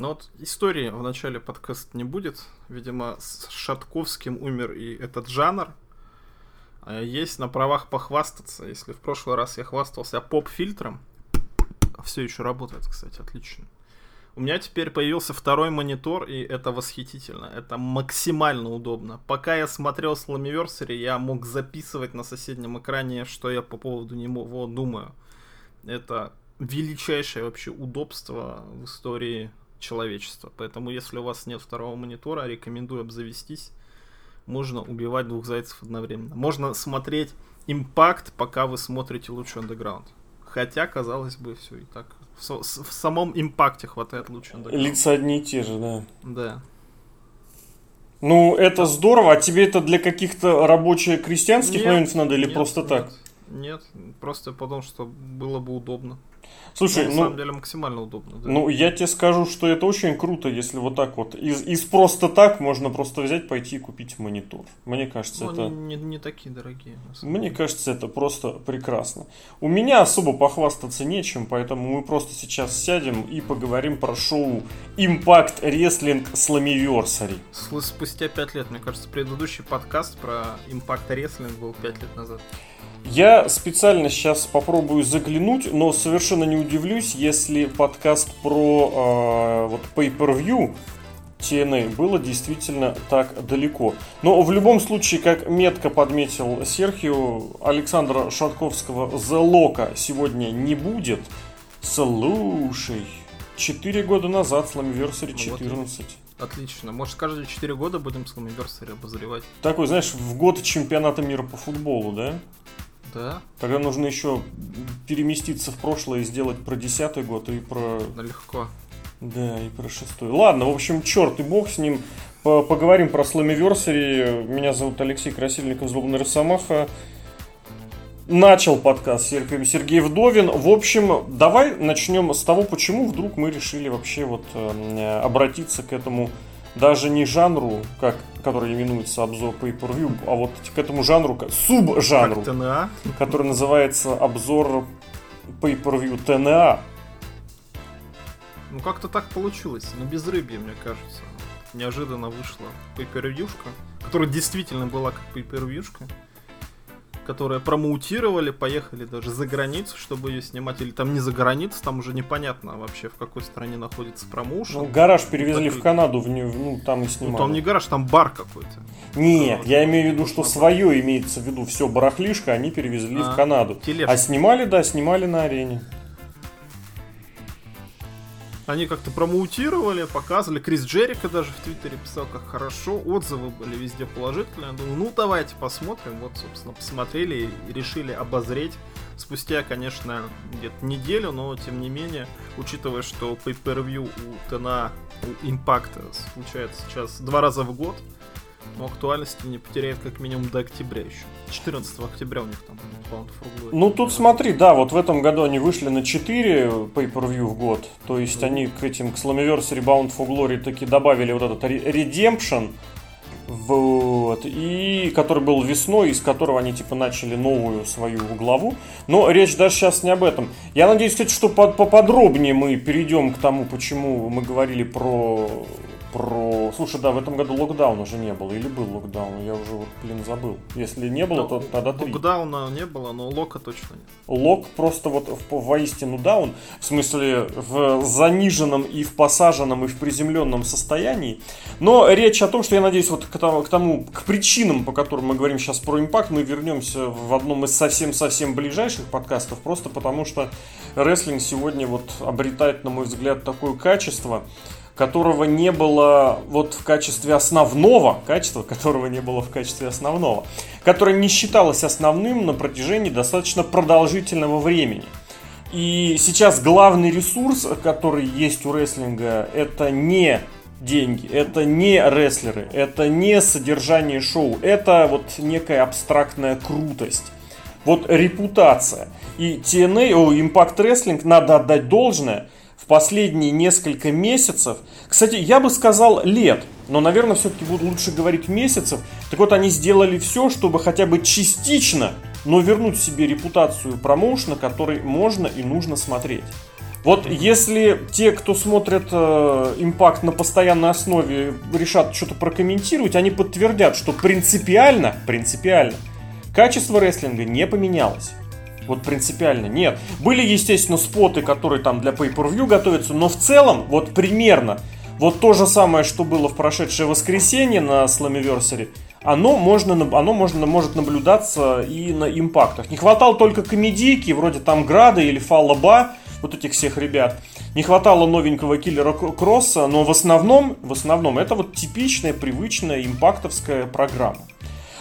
Ну вот истории в начале подкаста не будет. Видимо, с Шатковским умер и этот жанр. А есть на правах похвастаться. Если в прошлый раз я хвастался поп-фильтром, все еще работает, кстати, отлично. У меня теперь появился второй монитор, и это восхитительно. Это максимально удобно. Пока я смотрел Slammiversary, я мог записывать на соседнем экране, что я по поводу него думаю. Это величайшее вообще удобство в истории человечества. Поэтому, если у вас нет второго монитора, рекомендую обзавестись. Можно убивать двух зайцев одновременно. Можно смотреть импакт, пока вы смотрите лучший андеграунд. Хотя, казалось бы, все и так. В, в самом импакте хватает лучше андеграунд. Лица одни и те же, да. Да. Ну, это здорово. А тебе это для каких-то рабочих крестьянских моментов надо или нет, просто нет, так? Нет, просто потому что было бы удобно. Слушай, ну, ну, на самом деле максимально удобно. Да. Ну, я тебе скажу, что это очень круто, если вот так вот. Из, из просто так можно просто взять, пойти и купить монитор. Мне кажется, ну, это... Не, не, не такие дорогие. Мне кажется, это просто прекрасно. У меня особо похвастаться нечем, поэтому мы просто сейчас сядем и поговорим про шоу Impact Wrestling Slammiversary. Спустя пять лет, мне кажется, предыдущий подкаст про Impact Wrestling был пять лет назад. Я специально сейчас попробую заглянуть, но совершенно не удивлюсь, если подкаст про э, вот pay-per-view TNA было действительно так далеко. Но в любом случае, как метко подметил Серхио, Александра Шатковского The Loka сегодня не будет. Слушай, 4 года назад Slammiversary 14. Вот Отлично. Может, каждые 4 года будем Slammiversary обозревать? Такой, знаешь, в год чемпионата мира по футболу, да? Да. Тогда нужно еще переместиться в прошлое и сделать про десятый год и про... Да легко. Да, и про шестой. Ладно, в общем, черт и бог с ним. Поговорим про Slammiversary. Меня зовут Алексей Красильников, Злобный Росомаха. Начал подкаст Сергей, Сергей Вдовин. В общем, давай начнем с того, почему вдруг мы решили вообще вот э, обратиться к этому даже не жанру, как, который именуется обзор pay-per-view, а вот к этому жанру, субжанру, ТНА? который называется обзор pay-per-view ТНА. Ну как-то так получилось, на безрыбье, мне кажется. Неожиданно вышла pay-per-viewшка, которая действительно была как pay-per-viewшка которые промоутировали, поехали даже за границу, чтобы ее снимать, или там не за границу, там уже непонятно вообще, в какой стране находится промоушен. Ну, гараж перевезли так, в Канаду, в, ну, там и снимали. Ну, там не гараж, там бар какой-то. Нет, я имею в виду, что свое имеется в виду, все барахлишко они перевезли а, в Канаду. Тележка. А снимали, да, снимали на арене. Они как-то промоутировали, показывали. Крис Джерика даже в Твиттере писал, как хорошо. Отзывы были везде положительные. Я думаю, ну давайте посмотрим. Вот, собственно, посмотрели и решили обозреть. Спустя, конечно, где-то неделю, но тем не менее, учитывая, что pay-per-view у ТНА, у Импакта случается сейчас два раза в год, но актуальности не потеряет как минимум до октября еще. 14 октября у них там for Glory. Ну тут смотри, да, вот в этом году они вышли на 4 pay-per-view в год. То есть они к этим, к Slammiversary Bound for Glory таки добавили вот этот Redemption, вот, и который был весной, из которого они типа начали новую свою главу. Но речь даже сейчас не об этом. Я надеюсь, кстати, что поподробнее мы перейдем к тому, почему мы говорили про про... Слушай, да, в этом году локдауна уже не было. Или был локдаун? Я уже вот, блин, забыл. Если не было, то тогда три. Локдауна не было, но лока точно нет. Лок просто вот в, воистину даун. В смысле, в заниженном и в посаженном и в приземленном состоянии. Но речь о том, что я надеюсь, вот к тому, к, тому, к причинам, по которым мы говорим сейчас про импакт, мы вернемся в одном из совсем-совсем ближайших подкастов. Просто потому что рестлинг сегодня вот обретает, на мой взгляд, такое качество, которого не было вот в качестве основного, качества которого не было в качестве основного, которое не считалось основным на протяжении достаточно продолжительного времени. И сейчас главный ресурс, который есть у рестлинга, это не деньги, это не рестлеры, это не содержание шоу, это вот некая абстрактная крутость. Вот репутация. И TNA, о, Impact Wrestling, надо отдать должное – последние несколько месяцев, кстати, я бы сказал лет, но, наверное, все-таки буду лучше говорить месяцев. Так вот, они сделали все, чтобы хотя бы частично, но вернуть себе репутацию промоушена, который можно и нужно смотреть. Вот если те, кто смотрит э, импакт на постоянной основе, решат что-то прокомментировать, они подтвердят, что принципиально, принципиально, качество рестлинга не поменялось. Вот принципиально нет. Были, естественно, споты, которые там для Pay-Per-View готовятся, но в целом, вот примерно, вот то же самое, что было в прошедшее воскресенье на Slammiversary, оно, можно, оно можно, может наблюдаться и на импактах. Не хватало только комедийки, вроде там Града или Фаллаба, вот этих всех ребят. Не хватало новенького киллера Кросса, но в основном, в основном это вот типичная, привычная импактовская программа.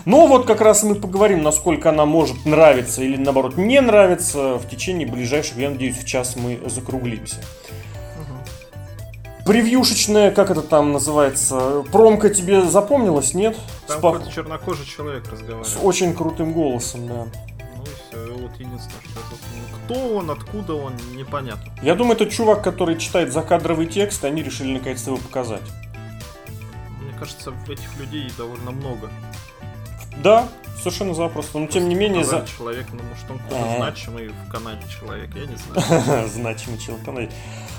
Но вот как раз мы поговорим, насколько она может нравиться или наоборот не нравиться в течение ближайших, я надеюсь, в час мы закруглимся. Превьюшечная, как это там называется, промка тебе запомнилась, нет? Там Спа... какой-то чернокожий человек разговаривает. С очень крутым голосом, да. Ну и все, вот единственное, что я запомнил. Кто он, откуда он, непонятно. Я думаю, это чувак, который читает закадровый текст, они решили наконец-то его показать. Мне кажется, этих людей довольно много. Да, совершенно запросто. Но тем не менее... За... Человек, ну может он какой-то значимый в Канаде человек, я не знаю. Значимый человек в Канаде.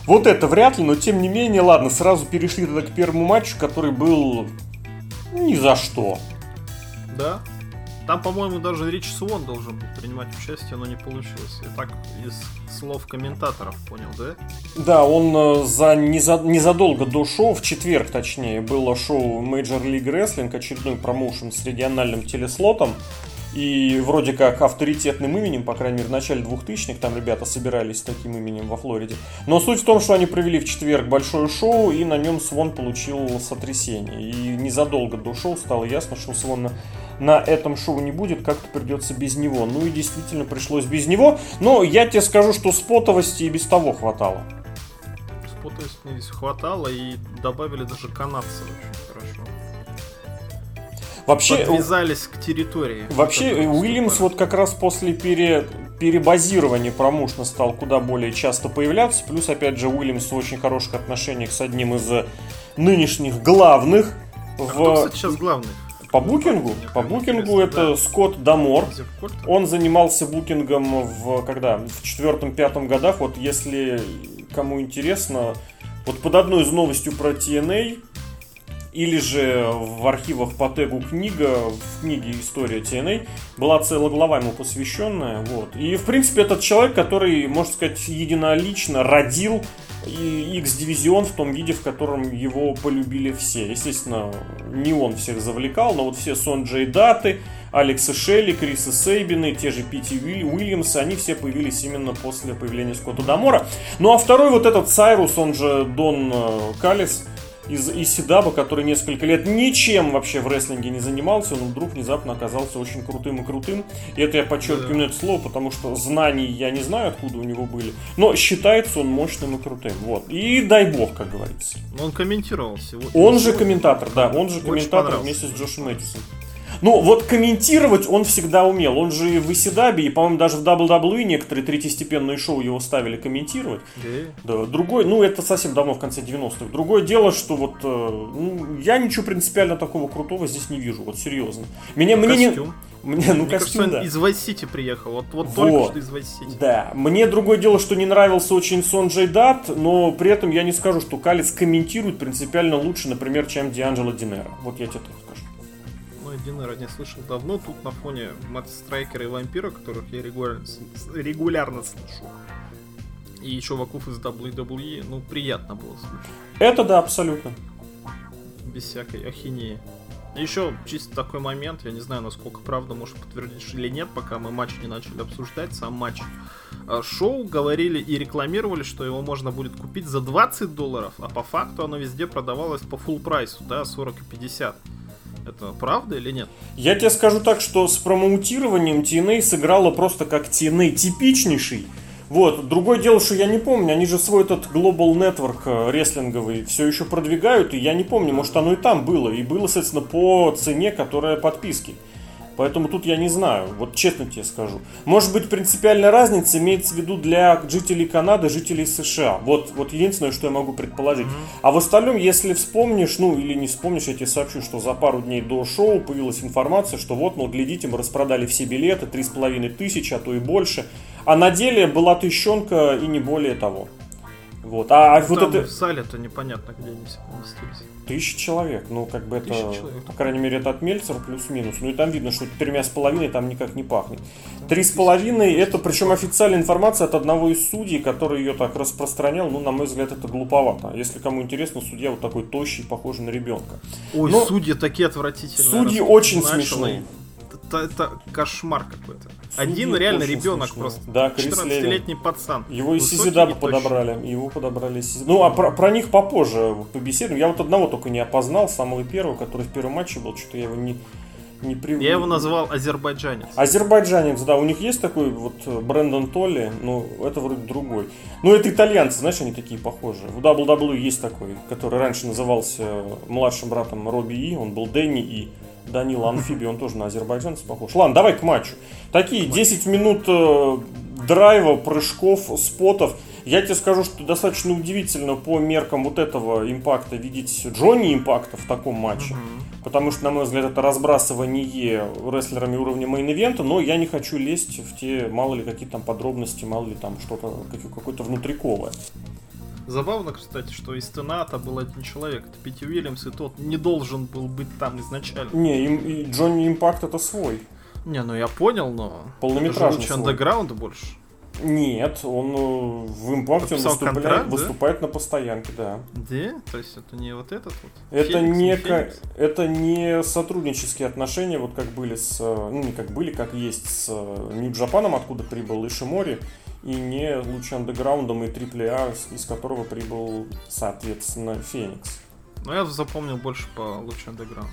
Вот это вряд ли, но тем не менее, ладно, сразу перешли тогда к первому матчу, который был ни за что. Да? Там, по-моему, даже Рич Свон должен был принимать участие, но не получилось. Я так из слов комментаторов понял, да? Да, он э, за, незадолго до шоу, в четверг точнее, было шоу Major League Wrestling, очередной промоушен с региональным телеслотом. И вроде как авторитетным именем, по крайней мере, в начале 2000-х, там ребята собирались с таким именем во Флориде. Но суть в том, что они провели в четверг большое шоу, и на нем Свон получил сотрясение. И незадолго до шоу стало ясно, что Свон на, на этом шоу не будет, как-то придется без него. Ну и действительно пришлось без него. Но я тебе скажу, что спотовости и без того хватало. Спотовости хватало, и добавили даже канадцы очень хорошо. Вообще, подвязались к территории. Вообще, Уильямс вот как раз после пере, перебазирования промоушена стал куда более часто появляться. Плюс, опять же, Уильямс в очень хороших отношениях с одним из нынешних главных. А в... кто, кстати, сейчас главный? По букингу? По букингу это. Скотт Дамор. Он занимался букингом в когда? В четвертом-пятом годах. Вот если кому интересно, вот под одной из новостью про TNA или же в архивах по тегу книга, в книге «История TNA» была целая глава ему посвященная. Вот. И, в принципе, этот человек, который, можно сказать, единолично родил X-дивизион в том виде, в котором его полюбили все. Естественно, не он всех завлекал, но вот все Сон Джей Даты, Алекса Шелли, Криса Сейбины, те же Пити Уильямсы, они все появились именно после появления Скотта Дамора. Ну а второй вот этот Сайрус, он же Дон э, Калис, из Исидаба, который несколько лет ничем вообще в рестлинге не занимался, но вдруг внезапно оказался очень крутым и крутым. И это я подчеркиваю это слово, потому что знаний я не знаю, откуда у него были. Но считается он мощным и крутым. Вот. И дай бог, как говорится. Но он комментировал сегодня. Он же комментатор, да. Он же комментатор вместе с Джошем Мэдисоном. Ну, вот комментировать он всегда умел. Он же в Исидабе, и, по-моему, даже в WWE некоторые третьестепенные шоу его ставили комментировать. Да. Другой, ну, это совсем давно, в конце 90-х. Другое дело, что вот э, ну, я ничего принципиально такого крутого здесь не вижу, вот серьезно. Меня, ну, мне костюм. не... Мне, ну, Мне костюм, кажется, да. из Vice City приехал. Вот, вот, вот только что из Vice City. Да. Мне другое дело, что не нравился очень Сон Джей Дат, но при этом я не скажу, что Калец комментирует принципиально лучше, например, чем Дианджело Динера. Вот я тебе так скажу. Динера не слышал давно. Тут на фоне Мэтт Страйкера и Вампира, которых я регулярно, регулярно слышу. И еще вокруг из WWE, ну, приятно было слушать. Это да, абсолютно. Без всякой ахинеи. Еще чисто такой момент, я не знаю, насколько правда может подтвердить или нет, пока мы матч не начали обсуждать, сам матч. А, шоу говорили и рекламировали, что его можно будет купить за 20 долларов, а по факту оно везде продавалось по full прайсу, да, 40 и 50. Это правда или нет? Я тебе скажу так, что с промоутированием TNA сыграла просто как TNA типичнейший. Вот, другое дело, что я не помню, они же свой этот Global Network э, рестлинговый все еще продвигают, и я не помню, может оно и там было, и было, соответственно, по цене, которая подписки. Поэтому тут я не знаю, вот честно тебе скажу. Может быть, принципиальная разница имеется в виду для жителей Канады, жителей США. Вот, вот единственное, что я могу предположить. Mm-hmm. А в остальном, если вспомнишь, ну или не вспомнишь, я тебе сообщу, что за пару дней до шоу появилась информация, что вот, ну глядите, мы распродали все билеты, три с половиной тысячи, а то и больше. А на деле была тыщенка и не более того. Вот. А, а Ну, вот это в зале-то непонятно, где они все поместились. тысяча человек. Ну, как бы это, человек. по крайней мере, это от Мельцера плюс-минус. Ну и там видно, что тремя с половиной там никак не пахнет. Три с половиной, это причем официальная информация от одного из судей, который ее так распространял. Ну, на мой взгляд, это глуповато. Если кому интересно, судья вот такой тощий, похожий на ребенка. Ой, Но судьи такие отвратительные. судьи очень смешные. Это, это кошмар какой-то. Один реально ребенок просто. Да, Крис 14-летний пацан. Его из Сизидаба подобрали. Его подобрали из Ну, а про, про них попозже побеседуем. Я вот одного только не опознал, самого первого, который в первом матче был. Что-то я его не, не привык. Я его назвал азербайджанец. Азербайджанец, да, у них есть такой вот Брэндон Толли, но это вроде другой. Ну, это итальянцы, знаешь, они такие похожие. В WWE есть такой, который раньше назывался младшим братом Робби И, он был Дэнни И. Данила Амфиби, он тоже на азербайджанца похож. Ладно, давай к матчу. Такие 10 минут э, драйва, прыжков, spot ов. Я тебе скажу, что достаточно удивительно по меркам вот этого Impact а видеть Джонни Импакта в таком матче. Потому что, на мой взгляд, это разбрасывание рестлерами уровня main event а, но я не хочу лезть в те, мало ли, какие там подробности, мало ли там что-то, как- какое-то внутриковое. Забавно, кстати, что из TNA-то был один человек, это Пити Уильямс, и тот не должен был быть там изначально. Не, им- и Джонни Импакт это свой. Не, ну я понял, но... Полнометражный Это же андеграунда больше. Нет, он э, в импакте он контракт, да? выступает на постоянке, да. Да? То есть это не вот этот вот? Это Феникс, не, Феникс? это не сотруднические отношения, вот как были с, э, ну не как были, как есть с Нью Джапаном, откуда прибыл Ишимори, и не лучше андеграундом и Трипле А, из которого прибыл, соответственно, Феникс. Ну я запомнил больше по лучше андеграунда.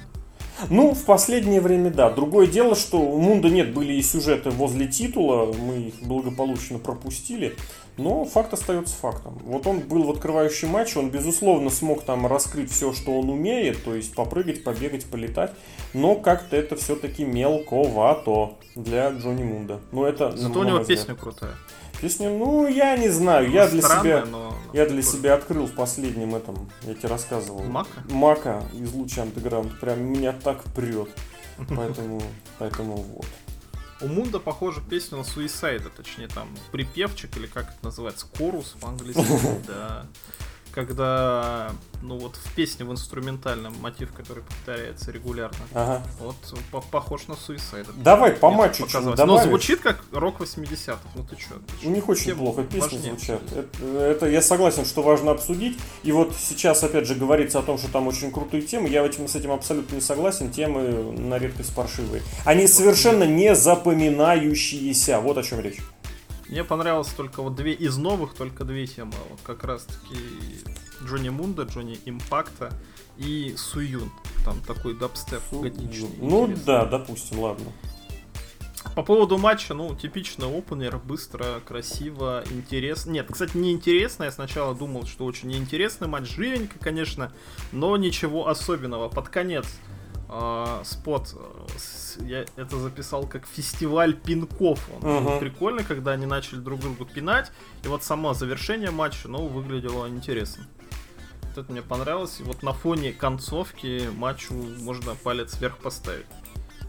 Ну, в последнее время, да. Другое дело, что у Мунда нет, были и сюжеты возле титула, мы их благополучно пропустили, но факт остается фактом. Вот он был в открывающем матче, он, безусловно, смог там раскрыть все, что он умеет, то есть попрыгать, побегать, полетать, но как-то это все-таки мелковато для Джонни Мунда. Ну, это, Зато у него взгляд. песня крутая. Песня, ну, я не знаю, я для Странная, себя... но... Я для себя открыл в последнем этом, я тебе рассказывал. Мака? Мака из луча андеграунд. Прям меня так прет. Поэтому, поэтому вот. У Мунда похожа песня на Суисайда, точнее там припевчик или как это называется, корус по-английски, да. Когда, ну вот в песне в инструментальном мотив, который повторяется регулярно, Ага. вот по- похож на Суисайда. Давай по матчу что-нибудь Но звучит как рок 80-х, ну ты чё? У них очень Тема плохо песни важнее. звучат. Это, это я согласен, что важно обсудить. И вот сейчас, опять же, говорится о том, что там очень крутые темы. Я этим, с этим абсолютно не согласен. Темы на редкость паршивые. Они совершенно не запоминающиеся. Вот о чем речь. Мне понравилось только вот две из новых, только две темы. Вот как раз таки Джонни Мунда, Джонни Импакта и Суюн. Там такой дабстеп готичный. Ну интересный. да, допустим, ладно. По поводу матча, ну, типичный опенер, быстро, красиво, интересно. Нет, кстати, не интересно. Я сначала думал, что очень неинтересный матч. Живенько, конечно, но ничего особенного. Под конец э, спот, э, с- я это записал как фестиваль пинков. Он Мгм. прикольно, когда они начали друг другу пинать. И вот само завершение матча, ну, выглядело интересно. Вот это мне понравилось. И вот на фоне концовки матчу можно палец вверх поставить.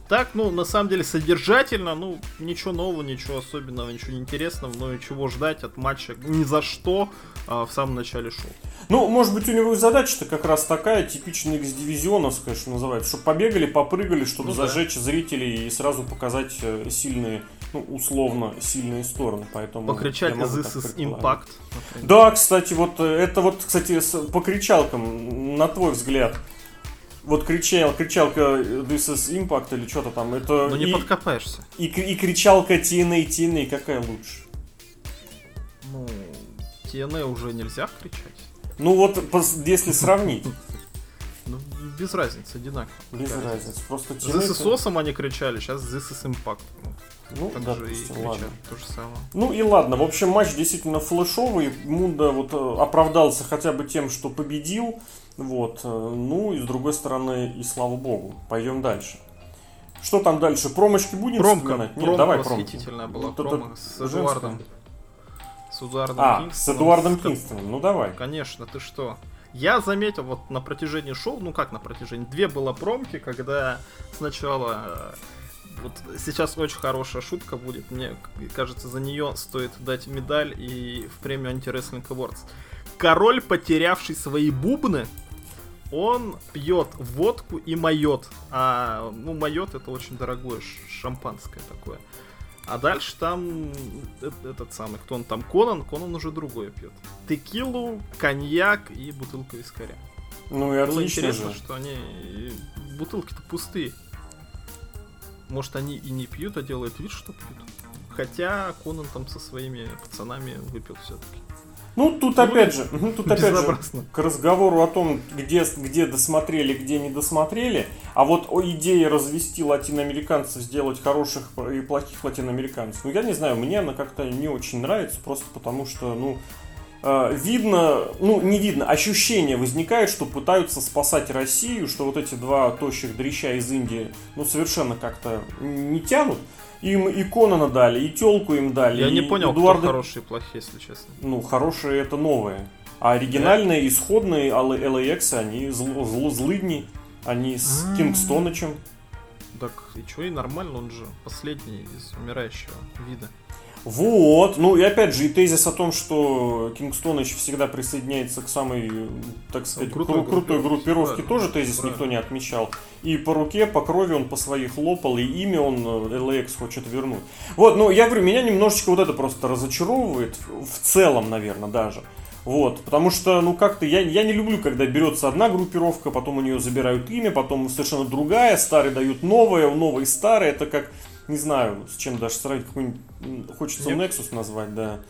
Так, ну, на самом деле, содержательно, ну, ничего нового, ничего особенного, ничего интересного, но и чего ждать от матча ни за что а, в самом начале шоу. Ну, может быть, у него и задача-то как раз такая, типичная X-дивизионовская, что называется. Чтобы побегали, попрыгали, чтобы Ну да. зажечь зрителей и сразу показать э, сильные, ну, условно, сильные стороны. Поэтому Покричать This is. Impact. например. Да, кстати, вот э, это вот, кстати, с- по кричалкам, на твой взгляд, вот кричал, кричалка э, This is Impact или что-то там, это Но не и, подкопаешься. и, и кричалка TNA, TNA, какая лучше? Ну, TNA уже нельзя кричать. Ну вот, если сравнить, Ну, без разницы, одинаково. без разницы, просто This is. Awesome они кричали, сейчас This is Impact. Ну, Ну, так да, же и допустим, кричат, ладно. то же самое. Ну и ладно, в общем, матч действительно флешовый. Мунда вот э, оправдался хотя бы тем, что победил. Вот. э, Ну и с другой стороны, и слава богу. Пойдем дальше. Что там дальше? Промочки будем Промка, вспоминать? Нет, промка давай промки. восхитительная была, Вот промо с женская. С Эдуардом А, с Кингстоном. Эдуардом С- Кингстоном. Ну давай. Конечно, ты что? Я заметил вот на протяжении шоу, ну как на протяжении, две было промки, когда сначала э, вот сейчас очень хорошая шутка будет. Мне кажется, за нее стоит дать медаль и в премию Anti-Wrestling Awards. Король, потерявший свои бубны, он пьет водку и майот. А, ну, майот это очень дорогое шампанское такое. А дальше там этот самый, кто он там, Конан, Конан уже другое пьет. Текилу, коньяк и бутылку вискаря. Ну и Было интересно, же. что они бутылки-то пустые. Может они и не пьют, а делают вид, что пьют. Хотя Конан там со своими пацанами выпил все-таки. Ну, тут ну, опять же, тут опять же к разговору о том, где, где досмотрели, где не досмотрели. А вот о идее развести латиноамериканцев, сделать хороших и плохих латиноамериканцев. Ну, я не знаю, мне она как-то не очень нравится, просто потому что, ну, видно, ну, не видно, ощущение возникает, что пытаются спасать Россию, что вот эти два тощих дрища из Индии, ну, совершенно как-то не тянут. Им и Конана дали, и телку им дали. Я не понял, Эдуарда... кто хорошие и плохие, если честно. Ну, хорошие это новые. А оригинальные, да? исходные LAX, они зл, зл, злыдни. Они с А-а-а. Кингстонычем. Так, и что, и нормально, он же последний из умирающего вида. Вот, ну и опять же, и тезис о том, что Кингстон еще всегда присоединяется к самой, так сказать, ну, крутой, кру- крутой группировке, да, тоже тезис правильно. никто не отмечал. И по руке, по крови он по своей хлопал, и имя он э, LAX хочет вернуть. Вот, ну я говорю, меня немножечко вот это просто разочаровывает, в целом, наверное, даже. Вот, потому что, ну как-то, я, я не люблю, когда берется одна группировка, потом у нее забирают имя, потом совершенно другая, старые дают новое, новые старые, это как не знаю, с чем даже сравнить, какой-нибудь, хочется Нет. Nexus назвать, да,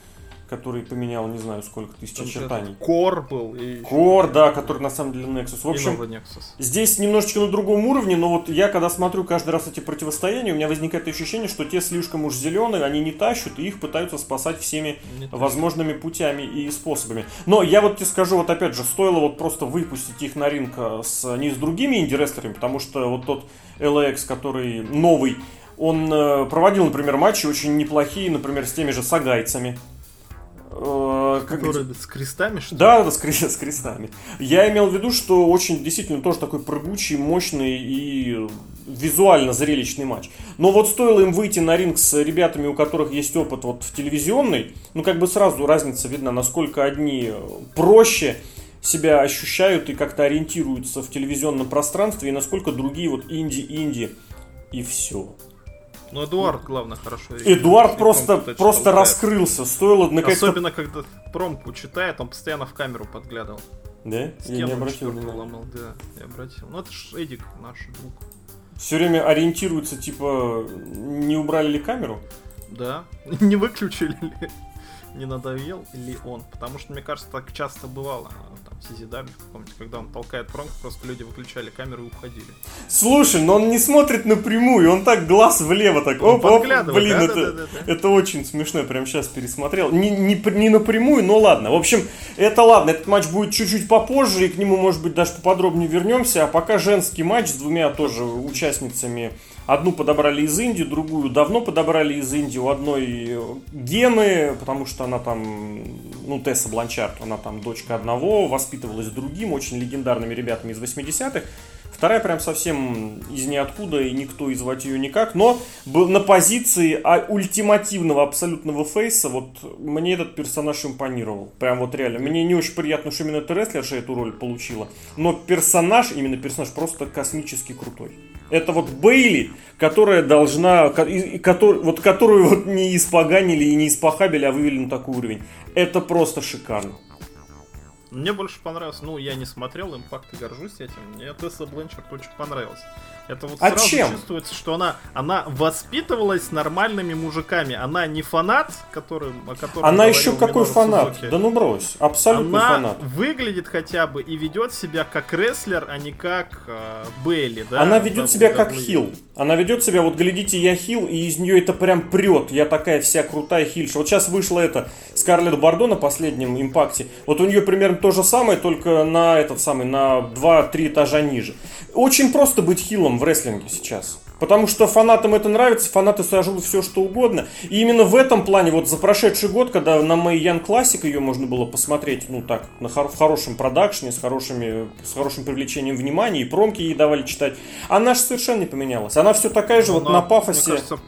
который поменял, не знаю, сколько тысяч очертаний. Core был. И... Core, да, который на самом деле Nexus. В общем, Nexus. здесь немножечко на другом уровне, но вот я, когда смотрю каждый раз эти противостояния, у меня возникает ощущение, что те слишком уж зеленые, они не тащут, и их пытаются спасать всеми не возможными путями и способами. Но я вот тебе скажу, вот опять же, стоило вот просто выпустить их на ринг э, с, не с другими инди-рестлерами, потому что вот тот LX, который новый, он э, проводил, например, матчи очень неплохие, например, с теми же сагайцами. Э, Которые с крестами, что ли? Да, да, с, с крестами. Я имел в виду, что очень действительно тоже такой прыгучий, мощный и визуально зрелищный матч. Но вот стоило им выйти на ринг с ребятами, у которых есть опыт вот в телевизионный, ну как бы сразу разница видна, насколько одни проще себя ощущают и как-то ориентируются в телевизионном пространстве, и насколько другие вот инди-инди, и все. Ну, Эдуард, главное, хорошо. Эдуард просто, просто раскрылся. Стоило наконец Особенно, когда промку читает, он постоянно в камеру подглядывал. Да? я не обратил внимания. Да, я обратил. Ну, это ж Эдик, наш друг. Все время ориентируется, типа, не убрали ли камеру? Да. Не выключили ли? Не надоел ли он? Потому что, мне кажется, так часто бывало там, CZW, помните, когда он толкает промку, просто люди выключали камеру и уходили. Слушай, но он не смотрит напрямую, он так глаз влево так, оп, оп, блин, да, это, да, да, да. это очень смешно, прям сейчас пересмотрел. Не, не, не напрямую, но ладно. В общем, это ладно, этот матч будет чуть-чуть попозже, и к нему, может быть, даже поподробнее вернемся. А пока женский матч с двумя тоже участницами Одну подобрали из Индии, другую давно подобрали из Индии. У одной гены, потому что она там, ну, Тесса Бланчард, она там дочка одного, воспитывалась другим, очень легендарными ребятами из 80-х. Вторая прям совсем из ниоткуда, и никто звать ее никак. Но был на позиции а, ультимативного абсолютного фейса, вот мне этот персонаж импонировал. Прям вот реально. Мне не очень приятно, что именно эта рестлерша эту роль получила. Но персонаж, именно персонаж, просто космически крутой. Это вот Бейли, которая должна, который, вот которую вот не испоганили и не испохабили, а вывели на такой уровень. Это просто шикарно. Мне больше понравилось, ну, я не смотрел импакт и горжусь этим. Мне Тесса Бленчард очень понравилась. Это вот а сразу чем? чувствуется, что она, она воспитывалась нормальными мужиками. Она не фанат, который, о котором Она еще какой фанат? Сузуки. Да ну брось, абсолютно она фанат. выглядит хотя бы и ведет себя как рестлер, а не как э, Бейли, да? Она ведет себя как хил. Она ведет себя, вот глядите, я хил, и из нее это прям прет. Я такая вся крутая хильша. Вот сейчас вышла это Скарлетт Бардо на последнем импакте. Вот у нее примерно то же самое, только на этот самый, на 2-3 этажа ниже. Очень просто быть хилом в рестлинге сейчас. Потому что фанатам это нравится, фанаты сожрут все что угодно. И именно в этом плане, вот за прошедший год, когда на Мэй Ян Классик ее можно было посмотреть, ну так, на хор- в хорошем продакшне, с, хорошими, с хорошим привлечением внимания, и промки ей давали читать, она же совершенно не поменялась. Она все такая же, вот Она, на пафосе. Мне кажется,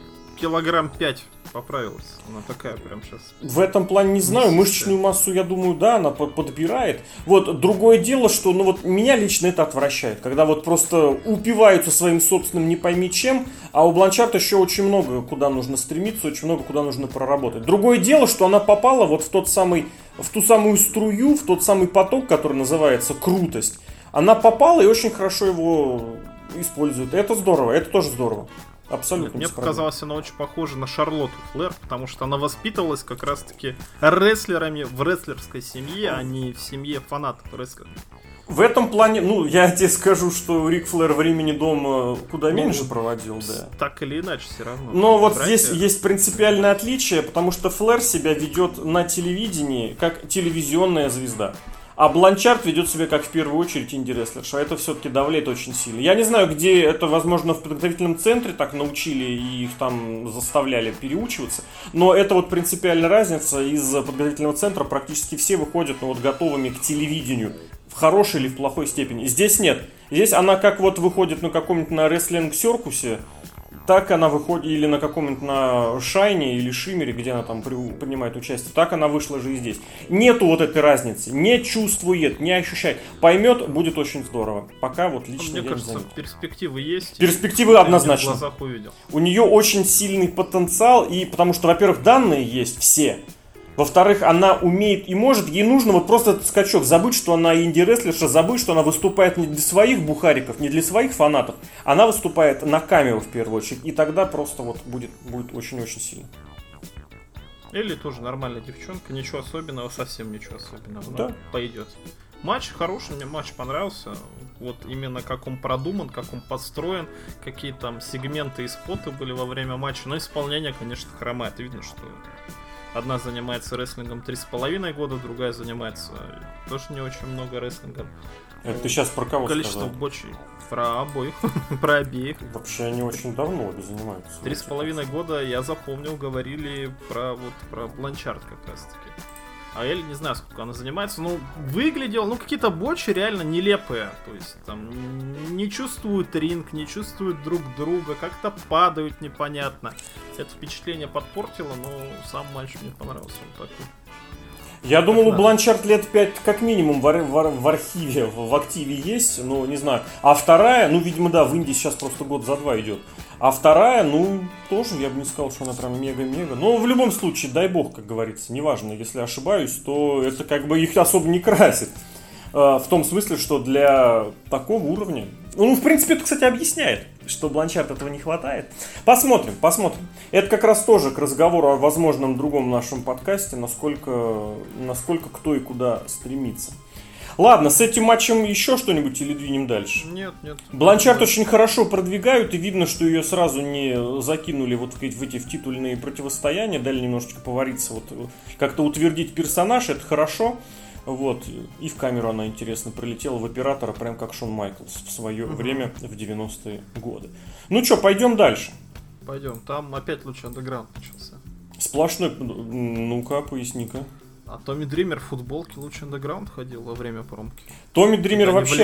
килограмм 5 поправилась. Она такая прям сейчас. В этом плане не знаю, мышечную массу, я думаю, да, она под- подбирает. Вот другое дело, что, ну вот меня лично это отвращает, когда вот просто упиваются своим собственным не пойми чем, а у Бланчарта еще очень много куда нужно стремиться, очень много куда нужно проработать. Другое дело, что она попала вот в тот самый, в ту самую струю, в тот самый поток, который называется крутость. Она попала и очень хорошо его использует. Это здорово, это тоже здорово. Абсолютно. Мне показалось, она очень похожа на Шарлотту Флэр, потому что она воспитывалась как раз-таки рестлерами в рестлерской семье, а не в семье фанатов рестлеров. В этом плане, ну, я тебе скажу, что Рик Флэр времени дома куда Ну, меньше проводил, да. Так или иначе, все равно. Но вот Братья- здесь есть принципиальное отличие, потому что Флэр себя ведет на телевидении как телевизионная звезда. А Бланчард ведет себя как в первую очередь инди-рестлерша. Это все-таки давляет очень сильно. Я не знаю, где это, возможно, в подготовительном центре так научили и их там заставляли переучиваться. Но это вот принципиальная разница. Из подготовительного центра практически все выходят ну, вот, готовыми к телевидению. В хорошей или в плохой степени. Здесь нет. Здесь она как вот выходит на каком-нибудь на рестлинг-серкусе, так она выходит, или на каком-нибудь на Шайне или Шимере, где она там при- принимает участие, так она вышла же и здесь. Нету вот этой разницы, не чувствует, не ощущает. Поймет, будет очень здорово. Пока вот лично Мне я не кажется, заметил. перспективы есть. Перспективы однозначно. У нее очень сильный потенциал, и потому что, во-первых, данные есть все. Во-вторых, она умеет и может, ей нужно вот просто этот скачок, забыть, что она инди-рестлерша, забыть, что она выступает не для своих бухариков, не для своих фанатов. Она выступает на камеру в первую очередь, и тогда просто вот будет, будет очень-очень сильно. Элли тоже нормальная девчонка, ничего особенного, совсем ничего особенного. но Да. Пойдет. Матч хороший, мне матч понравился. Вот именно как он продуман, как он построен, какие там сегменты и споты были во время матча. Но исполнение, конечно, хромает. Видно, что одна занимается рестлингом три с половиной года, другая занимается тоже не очень много рестлингом. Это ты сейчас про кого Количество сказал? бочей про обоих, про обеих. Вообще они очень давно обе занимаются. Три с половиной года, я запомнил, говорили про вот про Бланчард как раз таки. А Эль не знаю, сколько она занимается, но выглядел, ну какие-то бочи реально нелепые. То есть там не чувствуют ринг, не чувствуют друг друга, как-то падают непонятно. Это впечатление подпортило, но сам матч мне понравился. Вот такой. Я думал, у. Бланчард лет 5 как минимум в, ар- в ар- в архиве, в, в активе есть, ну, не знаю. А вторая, ну, видимо, да, в Индии сейчас просто год за два идет. А вторая, ну, тоже, я бы не сказал, что она прям мега-мега. Но в любом случае, дай бог, как говорится, неважно, если ошибаюсь, то это как бы их особо не красит. Э, В том смысле, что для такого уровня... Ну, в принципе, это, кстати, объясняет, что Бланчард этого не хватает. Посмотрим, посмотрим. Это как раз тоже к разговору о возможном другом нашем подкасте, насколько, насколько кто и куда стремится. Ладно, с этим матчем еще что-нибудь или двинем дальше? Нет, нет. Бланчард очень хорошо продвигают, и видно, что ее сразу не закинули вот в эти в титульные противостояния, дали немножечко повариться, вот э, как-то утвердить персонаж, это хорошо. Вот, и в камеру она интересно прилетела в оператора, прям как Шон Майклс в свое время, в 90-е годы. Ну что, пойдем дальше. Пойдем, там опять Lucha Underground начался. Сплошной, ну-ка, поясни-ка. А Томми Дример в футболке Lucha Underground ходил во время промки. Томми Дример Когда вообще...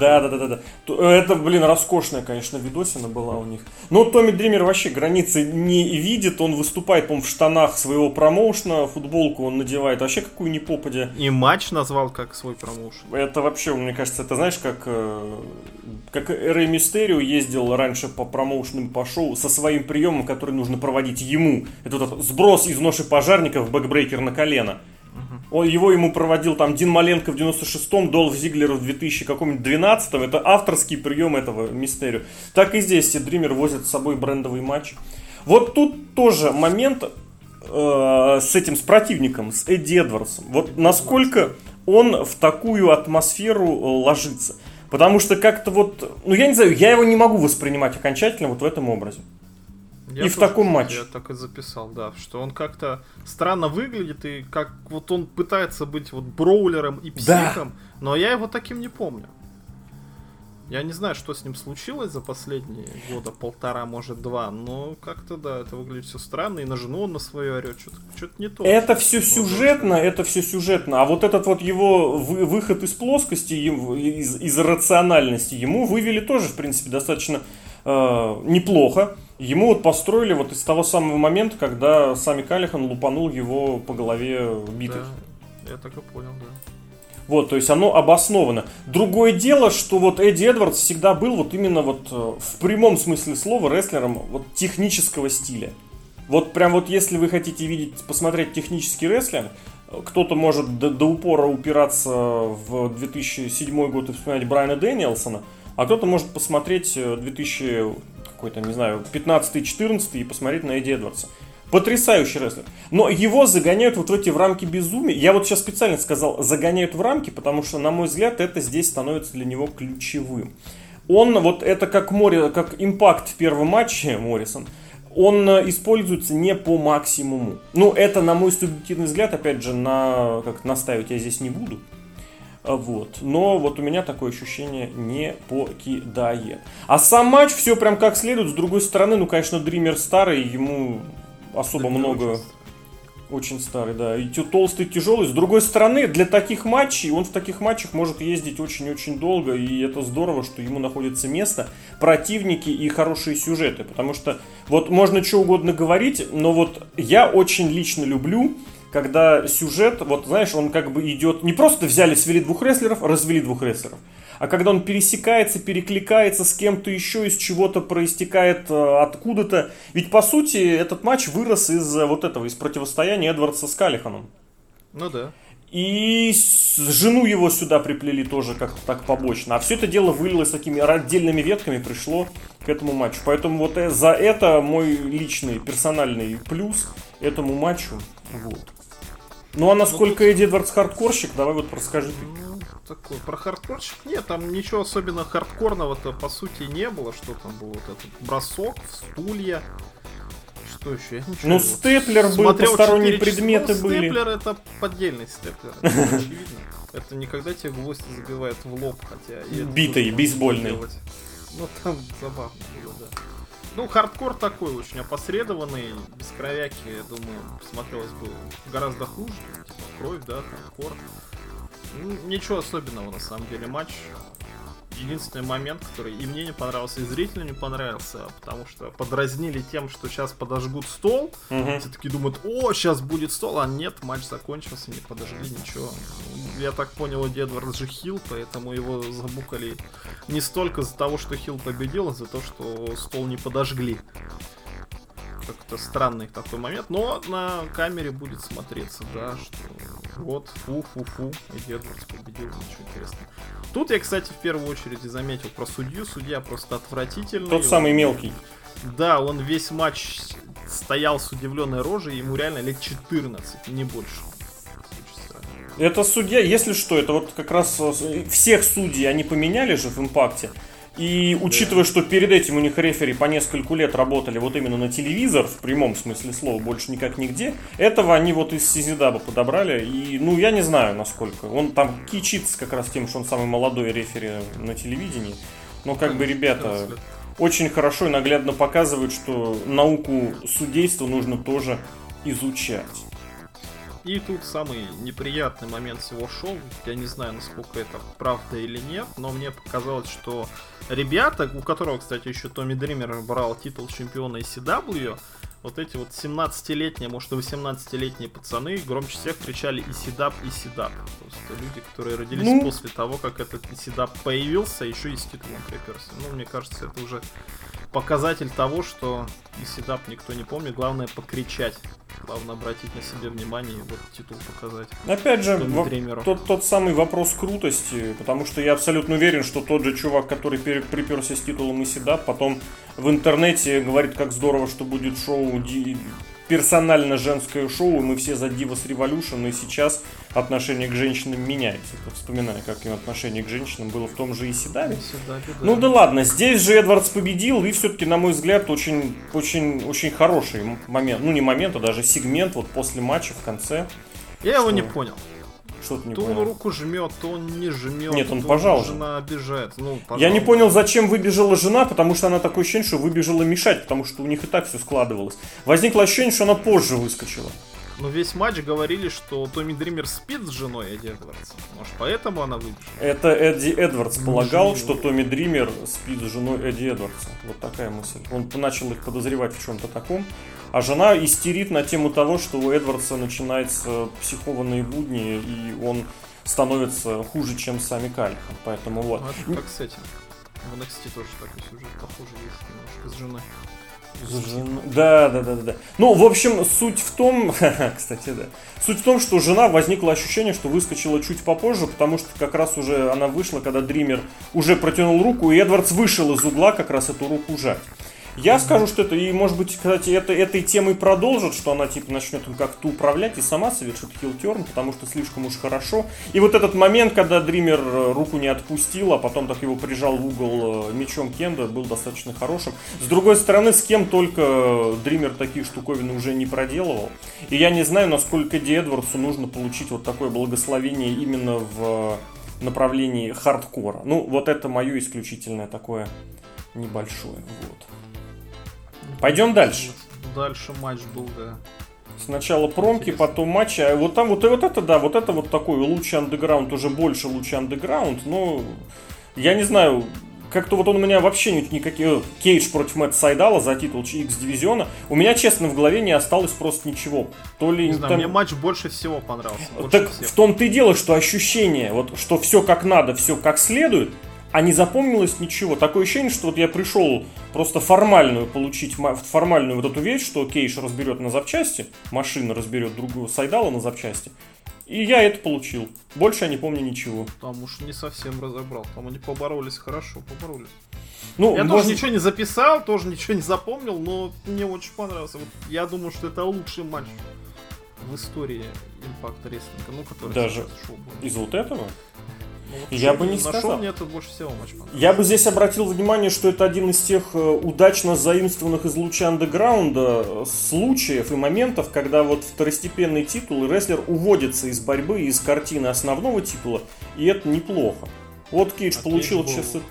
Да, да, да, да, да. То- Это, блин, роскошная, конечно, видосина была у них. Но Томми Дример вообще границы не видит. Он выступает, по в штанах своего промоушена, футболку он надевает. Вообще какую ни попадя. И матч назвал как свой промоушен. Это вообще, мне кажется, это знаешь, как, э, как Рэй Мистерио ездил раньше по промоушенам по шоу со своим приемом, который нужно проводить ему. Это вот этот сброс из ноши пожарников, backbreaker на колено. Он, его ему проводил там Дин Маленко в 96-м, Долф Зиглер в 2000 каком-нибудь 12-м. Это авторский прием этого Мистерио. Так и здесь Дример возит с собой брендовый матч. Вот тут тоже момент э, с этим, с противником, с Эдди Эдвардсом. Вот насколько он в такую атмосферу э, ложится. Потому что как-то вот, ну я не знаю, я его не могу воспринимать окончательно вот в этом образе. Я И в тоже, таком кстати, матче. Я так и записал, да, что он как-то странно выглядит, и как вот он пытается быть вот броулером и Да. психом, но я его таким не помню. Я не знаю, что с ним случилось за последние года, полтора, может, два, но как-то, да, это выглядит все странно, и на жену он на свою орет, что-то, что-то не то. Это все сюжетно, это все сюжетно, а вот этот вот его вы, выход из плоскости, из, из рациональности, ему вывели тоже, в принципе, достаточно э, неплохо. Ему вот построили вот из того самого момента, когда Сами Калихан лупанул его по голове битой. Да, я так и понял, да. Вот, то есть оно обосновано. Другое дело, что вот Эдди Эдвардс всегда был вот именно вот э, в прямом смысле слова рестлером вот технического стиля. Вот прям вот если вы хотите видеть, посмотреть технический рестлинг, кто-то может до, до упора упираться в 2007 год и вспоминать Брайана Дэниелсона, а кто-то может посмотреть 2000, э, какой-то, не знаю, 15-14 и посмотреть на Эдди Эдвардса. Потрясающий рестлер. Но его загоняют вот в эти в рамки безумия. Я вот сейчас специально сказал загоняют в рамки, потому что, на мой взгляд, это здесь становится для него ключевым. Он вот это как море, как импакт в первом матче Моррисон, он э, используется не по максимуму. Ну, это, на мой субъективный взгляд, опять же, на, как наставить я здесь не буду. А вот. Но вот у меня такое ощущение не покидает. А сам матч все прям как следует. С другой стороны, ну, конечно, Дример старый, ему особо да, много... Очень... очень старый, да. И толстый, тяжелый. С другой стороны, для таких матчей, он в таких матчах может ездить очень-очень долго, и это здорово, что ему находится место, противники и хорошие сюжеты. Потому что вот можно что угодно говорить, но вот я очень лично люблю когда сюжет, вот знаешь, он как бы идет, не просто взяли, свели двух рестлеров, развели двух рестлеров, а когда он пересекается, перекликается с кем-то еще, из чего-то проистекает э, откуда-то. Ведь, по сути, этот матч вырос из э, вот этого, из противостояния Эдвардса с Калиханом. Ну да. И жену его сюда приплели тоже как-то так побочно. А все это дело вылилось такими отдельными ветками, пришло к этому матчу. Поэтому вот э, за это мой личный персональный плюс этому матчу. Вот. Ну а насколько ну, Эдди Эдвардс хардкорщик, давай вот расскажи ты такой. Про хардкорчик нет, там ничего особенно хардкорного-то по сути не было. Что там было? Вот этот бросок, стулья. Что еще? Я ничего ну, степлер был, Смотрел посторонние предметы ну, были. Степлер это поддельный степлер, это очевидно. Это не когда тебе гвоздь забивает в лоб, хотя... Битой, бейсбольный. Ну, там забавно было, да. Ну, хардкор такой очень опосредованный, без кровяки, я думаю, смотрелось бы гораздо хуже. Кровь, да, хардкор. Ничего особенного на самом деле матч. Единственный момент, который и мне не понравился, и зрителю не понравился, потому что подразнили тем, что сейчас подожгут стол. Угу. Все таки думают, о, сейчас будет стол, а нет, матч закончился, не подожгли ничего. Я так понял, Эдвардс же heel, поэтому его забукали не столько за того, что хил победил, а за то, что стол не подожгли как-то странный такой момент, но на камере будет смотреться, да, что вот, фу-фу-фу, и Эдвардс победил, ничего интересного. Тут я, кстати, в первую очередь заметил про судью, судья просто отвратительный. Тот самый мелкий. Да, он весь матч стоял с удивленной рожей, ему реально лет 14, не больше. Это судья, если что, это вот как раз э, всех судей они поменяли же в импакте. И учитывая, что перед этим у них рефери по нескольку лет работали вот именно на телевизор, в прямом смысле слова, больше никак нигде, этого они вот из Сизидаба подобрали. И, ну, я не знаю, насколько. Он там кичится как раз тем, что он самый молодой рефери на телевидении. Но как бы ребята очень хорошо и наглядно показывают, что науку судейства нужно тоже изучать. И тут самый неприятный момент всего шоу. Я не знаю, насколько это правда или нет, но мне показалось, что ребята, у которого, кстати, еще Томми Дример брал титул чемпиона ECW, вот эти вот 17-летние, может и 18-летние пацаны громче всех кричали Исидап, Исидап. Просто люди, которые родились ну... после того, как этот Исидап появился, еще и с титулом приперся. Ну, мне кажется, это уже показатель того, что Исидап никто не помнит. Главное покричать. Главное обратить на себя внимание и вот титул показать. Опять же, в, тот, тот самый вопрос крутости, потому что я абсолютно уверен, что тот же чувак, который приперся с титулом Исидап, потом в интернете говорит, как здорово, что будет шоу персонально женское шоу, мы все за Divas Revolution, и сейчас отношение к женщинам меняется. Я вспоминаю, как им отношение к женщинам было в том же Исидаве. Да. Ну да ладно, здесь же Эдвардс победил, и все-таки, на мой взгляд, очень, очень, очень хороший момент, ну не момент, а даже сегмент вот после матча в конце. Я что... его не понял. Что-то не то понял. он руку жмет, то он не жмет. Нет, он то пожал же. Жена обижает. Ну, Я не понял, зачем выбежала жена, потому что она такое ощущение, что выбежала мешать, потому что у них и так все складывалось. Возникло ощущение, что она позже выскочила. Но весь матч говорили, что Томми Дример спит с женой Эдди Эдвардса. Может, поэтому она выбежала? Это Эдди Эдвардс Ну, полагал, женил. что Томми Дример спит с женой Эдди Эдвардса. Вот такая мысль. Он начал их подозревать в чем-то таком. А жена истерит на тему того, что у Эдвардса начинаются психованные будни, и он становится хуже, чем сами Калихан. Поэтому вот. Ну, это как с этим. В NXT тоже такой сюжет похоже есть немножко с женой. Жену- Да, да, да, да, да. Ну, в общем, суть в том, кстати, да. Суть в том, что жена возникло ощущение, что выскочила чуть попозже, потому что как раз уже она вышла, когда Дример уже протянул руку, и Эдвардс вышел из угла как раз эту руку жать. Я скажу, что это, и может быть, кстати, это, этой темой продолжит, что она типа начнет им как-то управлять и сама совершит хилтерн, потому что слишком уж хорошо. И вот этот момент, когда Дример э, руку не отпустил, а потом так его прижал в угол э, мечом Кенда, был достаточно хорошим. С другой стороны, с кем только Дример такие штуковины уже не проделывал. И я не знаю, насколько Ди Эдвардсу нужно получить вот такое благословение именно в направлении хардкора. Ну, вот это мое исключительное такое небольшое. Вот. Пойдем дальше. Дальше матч был, да. Сначала промки, Интересно. потом матчи. А вот там вот, и вот это, да, вот это вот такой лучший андеграунд, уже больше лучший андеграунд, но я не знаю, как-то вот он у меня вообще ни- никакие... Кейдж против Мэтта Сайдала за титул X дивизиона. У меня, честно, в голове не осталось просто ничего. То ли Не знаю, там- мне матч больше всего понравился. Больше Так всех. в том-то и дело, что ощущение, вот, что все как надо, все как следует, а не запомнилось ничего. Такое ощущение, что вот я пришел просто формальную получить, ма- формальную вот эту вещь, что Кейш разберет на запчасти, машина разберет другую Сайдала на запчасти, и я это получил. Больше я не помню ничего. Там уж не совсем разобрал. Там они поборолись хорошо, поборолись. Ну, Я может- тоже ничего не записал, тоже ничего не запомнил, но мне очень понравился. Вот я думаю, что это лучший матч в истории Impact Wrestling, ну, который Даже сейчас шоу был. из вот этого? Ну, вот Я бы не нашел, сказал. мне это больше всего матч. Я бы здесь обратил внимание, что это один из тех э, удачно заимствованных из луча андеграунда э, случаев и моментов, когда вот второстепенный титул и рестлер уводится из борьбы, из картины основного титула, и это неплохо. Вот Кейдж А получил Кейдж был- сейчас...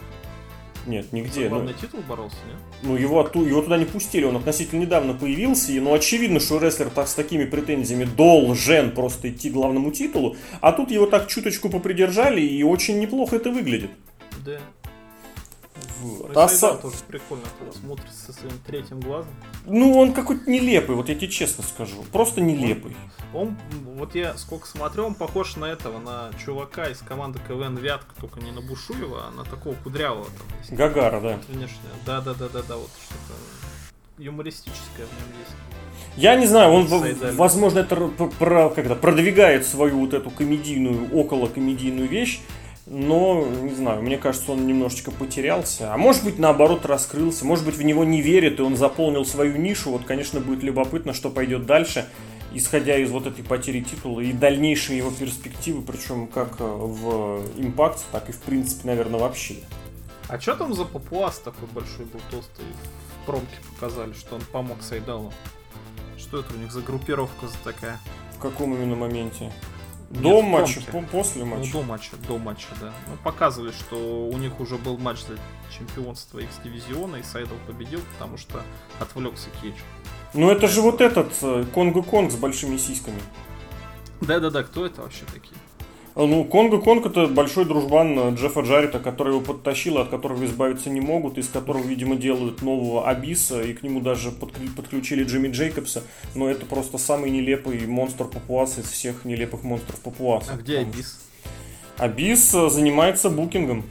Нет, нигде. Ну, главный титул боролся, нет? ну, его, отту- его туда не пустили, он относительно недавно появился, и ну очевидно, что рестлер так с такими претензиями должен просто идти к главному титулу, а тут его так чуточку попридержали, и очень неплохо это выглядит. Да. Вот. А тоже прикольно тогда смотрится со своим третьим глазом. Ну, он какой-то нелепый, вот я тебе честно скажу. Просто нелепый. Он, вот я сколько смотрю, он похож на этого, на чувака из команды КВН Вятка, только не на Бушуева, а на такого кудрявого там. есть. Гагара, да. Внешне. Да-да-да-да-да, вот что-то юмористическое в нем есть. Я не знаю, он, Сайдаль. возможно, это р- п- про, когда продвигает свою вот эту комедийную, около комедийную вещь, но, не знаю, мне кажется, он немножечко потерялся. А может быть, наоборот, раскрылся. Может быть, в него не верят, и он заполнил свою нишу. Вот, конечно, будет любопытно, что пойдет дальше, исходя из вот этой потери титула и дальнейшие его перспективы, причем как э, в импакте, так и, в принципе, наверное, вообще. А что там за папуас такой большой был толстый? В промке показали, что он помог Сайдалу. Что это у них за группировка за такая? В каком именно моменте? Нет, До в матча, после Ну, матча. до матча, до матча, да. Ну, показывали, что у них уже был матч за чемпионство X-дивизиона, и Сайдал победил, потому что отвлекся Кейдж. Ну это же вот этот э, Конго Конг с большими сиськами. Да-да-да, кто это вообще такие? А, Ну, Конго Конг это большой дружбан э, Джеффа Джаррита, который его подтащил, от которого избавиться не могут, из которого, видимо, делают нового Абиса, и к нему даже подключили Джимми Джейкобса, но это просто самый нелепый монстр Папуас из всех нелепых монстров Папуаса. А где Абис? Абис э, занимается букингом.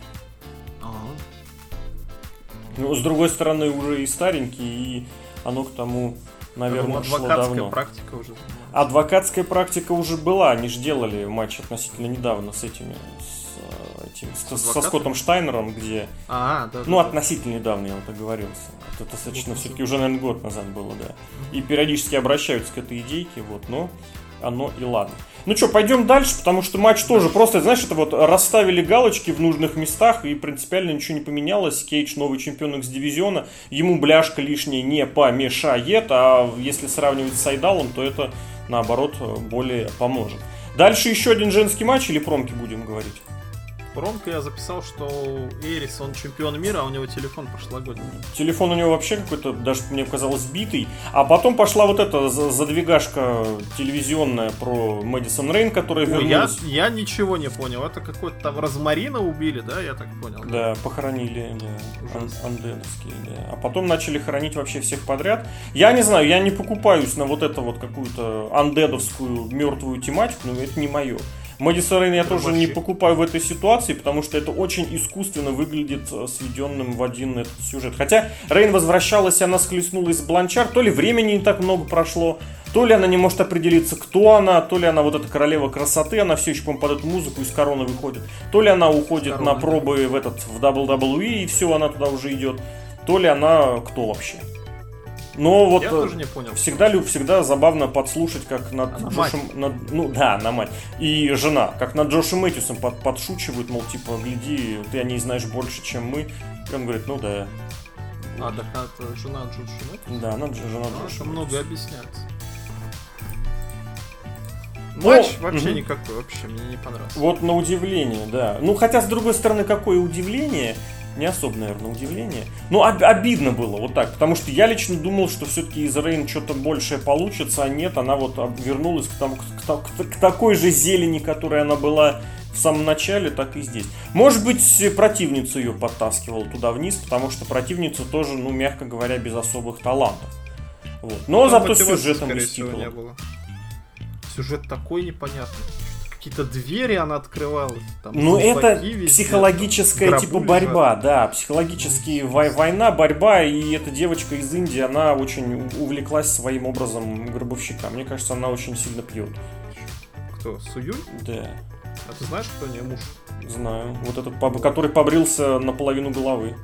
Ну, с другой стороны, уже и старенький, и оно к тому, наверное, шло давно. практика уже. Адвокатская практика уже была, они же делали матч относительно недавно с этими, с, э, этим, с- со адвокатами? Скоттом Штайнером, где, А, да. ну, да, да. относительно недавно я вот оговорился. Это достаточно Вот, все-таки уже, наверное, год назад было, да. И периодически обращаются к этой идейке, вот, но оно и ладно. Ну что, пойдем дальше, потому что матч тоже просто, знаешь, это вот расставили галочки в нужных местах, и принципиально ничего не поменялось. Кейдж новый чемпион X-дивизиона, ему бляшка лишняя не помешает, а если сравнивать с Сайдалом, то это, наоборот, более поможет. Дальше еще один женский матч или промки будем говорить? Промка я записал, что Эрис, он чемпион мира, а у него телефон прошлогодний. Телефон у него вообще какой-то, даже мне казалось, сбитый. А потом пошла вот эта задвигашка телевизионная про Мэдисон Рейн, которая Ой, вернулась. Я, я ничего не понял. Это какой-то там розмарина убили, да, я так понял? Да, похоронили, да. Ан- анденовские, да. А потом начали хоронить вообще всех подряд. Я не знаю, я не покупаюсь на вот это вот какую-то андедовскую мертвую тематику, но это не мое. Мэдисон Рейн я тоже не покупаю в этой ситуации, потому что это очень искусственно выглядит э, сведенным в один этот сюжет. Хотя Рейн возвращалась, и она схлестнулась с Бланчар, то ли времени не так много прошло, то ли она не может определиться, кто она, то ли она вот эта королева красоты, она все еще, по-моему, под эту музыку из короны выходит, то ли она уходит на пробы в этот в WWE и все, она туда уже идет, то ли она кто вообще. Но вот Я тоже не понял. Всегда, Люб, всегда забавно подслушать, как над а Джошем... Над, ну да, на мать. И жена, как над Джошем Мэтьюсом под, подшучивают, мол, типа, гляди, ты о ней знаешь больше, чем мы. И он говорит, ну да. А, так это жена Джоша Мэтьюса? Да, она жена а, Джоша много объясняет. Матч Но, вообще угу. никакой, вообще мне не понравился. Вот на удивление, да. Ну, хотя, с другой стороны, какое удивление, не особо, наверное, удивление. Ну, об- обидно было вот так, потому что я лично думал, что все-таки из Рейн что-то большее получится, а нет, она вот вернулась к, тому, к, к, к такой же зелени, которая она была в самом начале, так и здесь. Может быть, противницу ее подтаскивал туда вниз, потому что противница тоже, ну, мягко говоря, без особых талантов. Вот. Но Там зато сюжетом не было. Сюжет такой непонятный какие-то двери она открывала. Там, ну, это везде, психологическая там, типа борьба, лежат. да, психологические война, борьба, и эта девочка из Индии, она очень увлеклась своим образом гробовщика. Мне кажется, она очень сильно пьет. Кто, Суюнь? Да. А ты знаешь, кто у нее муж? Знаю. Вот этот, который побрился наполовину головы.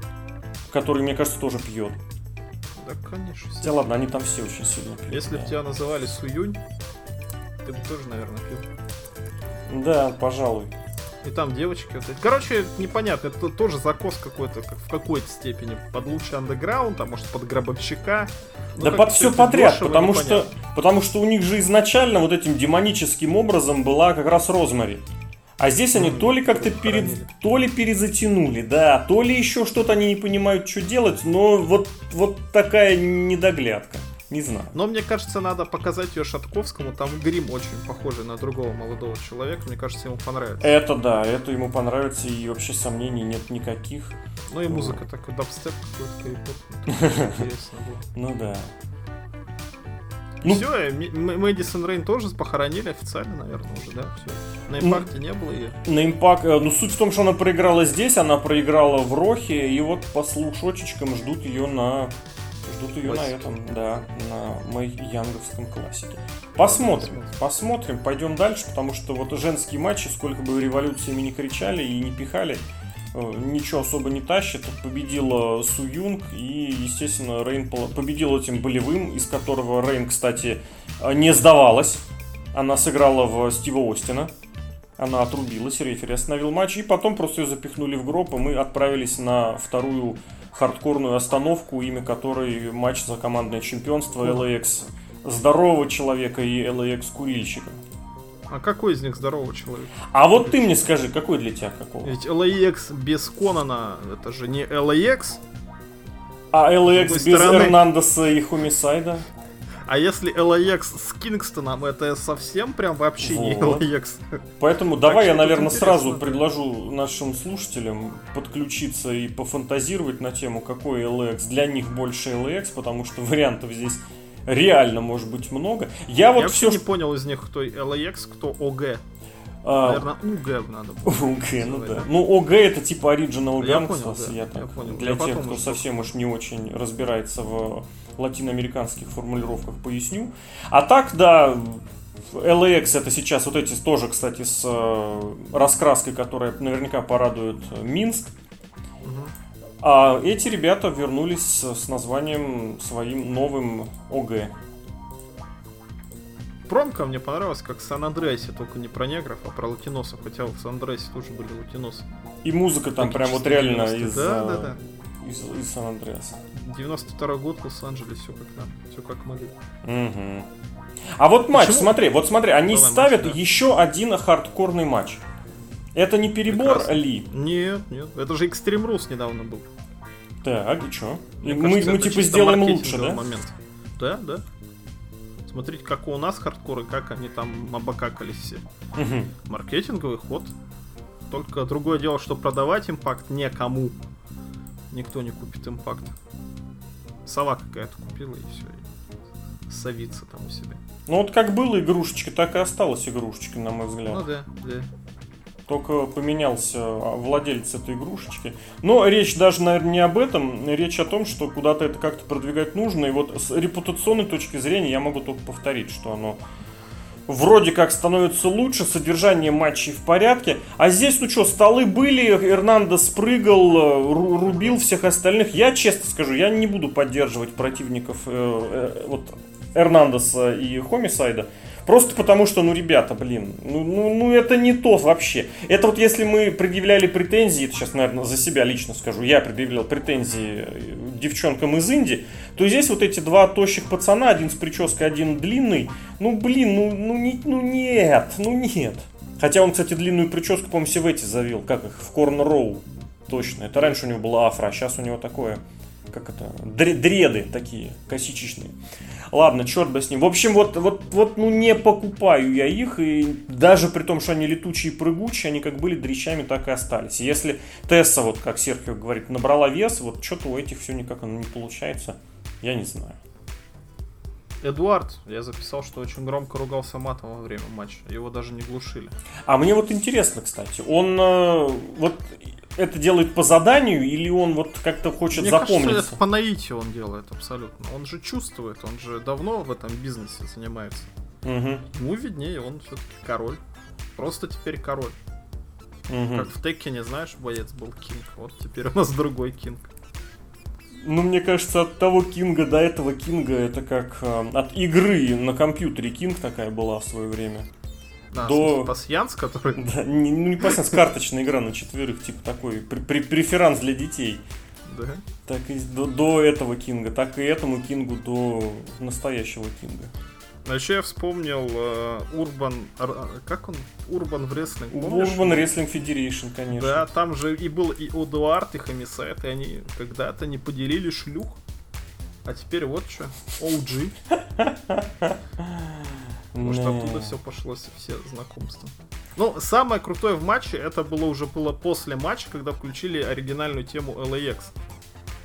Который, мне кажется, тоже пьет. Да, конечно. Хотя ладно, они там все очень сильно пьют. Если да. бы тебя называли Суюнь, ты бы тоже, наверное, пил. Да, пожалуй. И там девочки. Вот Короче, непонятно, это тоже закос какой-то, как в какой-то степени. Под лучший андеграунд, а может под гробовщика. Ну, да под все подряд, дешево, потому что, потому что у них же изначально вот этим демоническим образом была как раз Розмари. А здесь они mm, то ли как-то перед, то ли перезатянули, да, то ли еще что-то они не понимают, что делать, но вот, вот такая недоглядка. Не знаю. Но мне кажется, надо показать ее Шатковскому. Там грим очень похожий на другого молодого человека. Мне кажется, ему понравится. Это да, это ему понравится, и вообще сомнений нет никаких. Ну и музыка ну. такой дабстеп какой-то Интересно было. Ну да. Ну, все, Мэдисон Рейн тоже похоронили официально, наверное, уже, да? Все. На импакте не было ее. На импакт. Э, ну, суть в том, что она проиграла здесь, она проиграла в Рохе, и вот по слушочечкам ждут ее на Ждут ее на этом, да, на мой янговском классике. Посмотрим, посмотрим, пойдем дальше, потому что вот женские матчи, сколько бы революциями не кричали и не пихали, э, ничего особо не тащит. Победила Су Юнг и, естественно, Рейн победил этим болевым, из которого Рейн, кстати, э, не сдавалась. Она сыграла в Стива Остина. Она отрубилась, рефери остановил матч, и потом просто ее запихнули в гроб, и мы отправились на вторую хардкорную остановку, имя которой матч за командное чемпионство LAX здорового человека и LAX курильщика. А какой из них здорового человека? А вот ты мне скажи, какой для тебя какого? Ведь LAX без Конана, это же не LAX. А LAX без стороны... Эрнандеса и Хумисайда? А если LAX с Кингстоном, это совсем прям вообще вот. не LAX. Поэтому давай я, наверное, сразу предложу нашим слушателям подключиться и пофантазировать на тему, какой LAX. Для них больше LAX, потому что вариантов здесь реально может быть много. Я, я вот все не понял из них, кто LAX, кто OG. А, Наверное, УГ надо было. УГ, ну да. Ну, ОГ это типа Original понял, да. я так. Для тех, кто совсем уж не очень разбирается в латиноамериканских формулировках, поясню. А так, да, LAX это сейчас вот эти тоже, кстати, с э, раскраской, которая наверняка порадует Минск. А эти ребята вернулись с названием своим новым ОГ. Промка мне понравилась, как в Сан-Андреасе, только не про негров, а про латиносов, хотя в Сан-Андреасе тоже были латиносы. И музыка там прям вот реально из... Да, да, да из, из Сан-Андреаса. 92 год в Лос-Анджелес, все как нам, все как могли. Угу. А вот матч, Почему? смотри, вот смотри, они Давай ставят матч, да. еще один хардкорный матч. Это не перебор Прекрасно. ли? Нет, нет, это же Extreme Rules недавно был. Так, и что? Мне Мы, кажется, мы типа сделаем лучше, да? момент. Да, да. Смотрите, как у нас хардкоры, как они там обокакались все. Мгм. Маркетинговый ход. Только другое дело, что продавать импакт никому. Никто не купит импакт. Сова какая-то купила и все. Совится там у себя. Ну вот как было игрушечка, так и осталась игрушечкой, на мой взгляд. Ну да, да. Только поменялся а, владелец этой игрушечки. Но речь даже, наверное, не об этом. Речь о том, что куда-то это как-то продвигать нужно. И вот с репутационной точки зрения я могу только повторить, что оно вроде как становится лучше, содержание матчей в порядке. А здесь, ну что, столы были, Эрнандо спрыгал, э, ру- рубил всех остальных. Я честно скажу, я не буду поддерживать противников э, э, вот Эрнандеса и Хомисайда. Просто потому что, ну, ребята, блин, ну, ну, ну, это не то вообще. Это вот если мы предъявляли претензии, это сейчас, наверное, за себя лично скажу, я предъявлял претензии э, девчонкам из Индии, то здесь вот эти два тощих пацана, один с прической, один длинный, ну, блин, ну, ну, не, ну нет, ну нет. Хотя он, кстати, длинную прическу, по-моему, все в эти завел, как их, в Корн Роу. Точно. Это раньше у него была афра, а сейчас у него такое, как это, дре- дреды такие, косичечные. Ладно, черт бы с ним. В общем, вот, вот, вот, ну не покупаю я их, и даже при том, что они летучие и прыгучие, они как были дрищами, так и остались. Если Тесса, вот как Серхио говорит, набрала вес, вот что-то у этих все никак оно не получается, я не знаю. Эдуард, я записал, что очень громко ругался матом во время матча. Его даже не глушили. А мне вот интересно, кстати, он э, вот это делает по заданию или он вот как-то хочет Мне запомниться? кажется, это по наитию он делает абсолютно. Он же чувствует, он же давно в этом бизнесе занимается. Мгм, Ему виднее, он все-таки король. Просто теперь король. мгм. Как в Tekken е, знаешь, боец был Кинг. Вот теперь у нас другой Кинг. Ну, мне кажется, от того Кинга до этого Кинга это как э, от игры на компьютере Кинг такая была в свое время. До- пасьянс, который... Да, не, ну, не пассианс, карточная игра на четверых, типа такой пре- преферанс для детей. Да. Так и до, до этого Кинга, так и этому Кингу до настоящего Кинга. А еще я вспомнил э, Урбан... Ар- Как он? Урбан помнишь? Urban Wrestling Federation, конечно. Да, там же и был и Эдуард, и Хамисайт, и они когда-то не поделили шлюх. А теперь вот что, OG. Может, Да. оттуда все пошло, все знакомства. Ну, самое крутое в матче, это было уже было после матча, когда включили оригинальную тему LAX.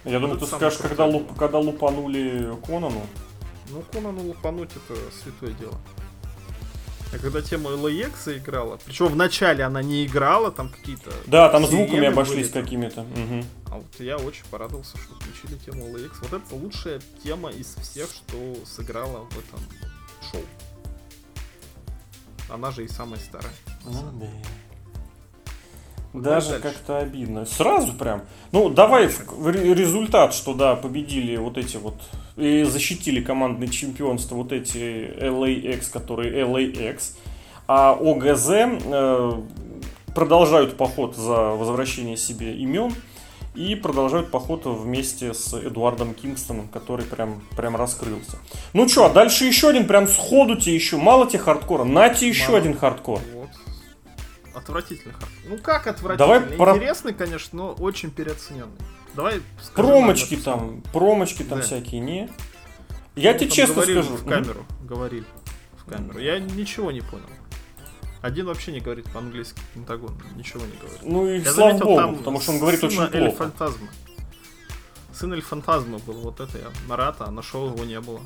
Я думаю, ты скажешь, когда, луп, когда лупанули Конану. Ну, Конану лупануть это святое дело. А когда тема LAX заиграла, причем в начале она не играла, там какие-то... Да, там звуками обошлись были. какими-то. Мгм. А вот я очень порадовался, что включили тему LAX. Вот это лучшая тема из всех, что сыграла в этом шоу. Она же и самая старая. Ну да. Даже дальше. как-то обидно. Сразу прям. Ну, давай ре- результат, что да, победили вот эти вот и защитили командное чемпионство вот эти LAX, которые LAX. А ОГЗ э, продолжают поход за возвращение себе имен и продолжают поход вместе с Эдуардом Кингстоном, который прям, прям раскрылся. Ну что, а дальше еще один, прям сходу тебе еще, мало тебе хардкора, нате еще Мало. один хардкор. Вот. Отвратительный хард. Ну как отвратительный? Давай про- Интересный, конечно, но очень переоцененный. Давай Промочки там, промочки там Да. всякие, не? Я Ну, тебе честно скажу. В камеру. Говорили. В камеру. Я ничего не понял. Один вообще не говорит по-английски. Пентагон ничего не говорит. Ну и Я слава заметил, богу, там потому что он говорит очень плохо. Эльфантазма. Сын Эльфантазма был, вот это я. Нарата, а нашел его не было.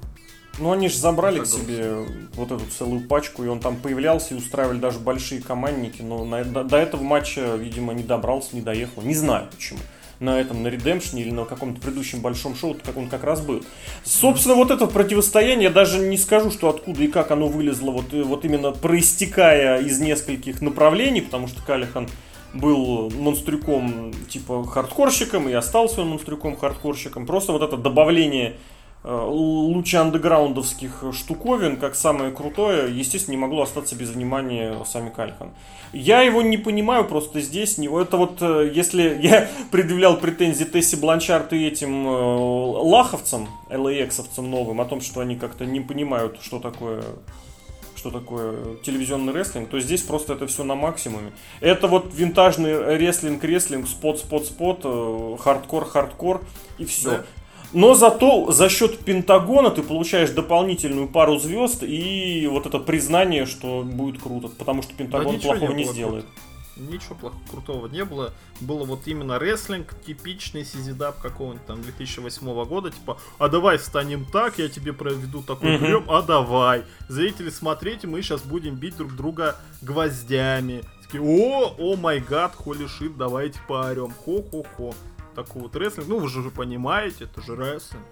Ну они же забрали к себе вот эту целую пачку, и он там появлялся и устраивали даже большие командники, но на- до, до этого матча, видимо, не добрался, не доехал. Не знаю почему. На этом, на Redemption или на каком-то предыдущем большом шоу, как он как раз был. Собственно, вот это противостояние, я даже не скажу, что откуда и как оно вылезло, вот, э, вот именно проистекая из нескольких направлений, потому что Калихан был монстрюком типа хардкорщиком и остался он монстрюком хардкорщиком. Просто вот это добавление лучше андеграундовских штуковин, как самое крутое, естественно, не могло остаться без внимания Сами Кальхан. Я его не понимаю просто здесь. Не, это вот, э, если я предъявлял претензии Тесси Бланчарт и этим э, лаховцам, LAX-овцам новым, о том, что они как-то не понимают, что такое что такое телевизионный рестлинг, то здесь просто это все на максимуме. Это вот винтажный рестлинг, рестлинг, spot, spot, spot, э, хардкор, хардкор и все. Да. Но зато за счет Пентагона ты получаешь дополнительную пару звезд и вот это признание, что будет круто, потому что Пентагон да плохого не, не сделает. Круто ничего плохого, крутого не было. Было вот именно рестлинг, типичный CZW какого-нибудь там 2008 года, типа, а давай станем так, я тебе проведу такой прием, а давай. Зрители, смотрите, мы сейчас будем бить друг друга гвоздями. Такие, о, oh my god, holy shit, давайте поорем. Хо-хо-хо. Такой вот рестлинг. Ну, вы же понимаете, это же рестлинг.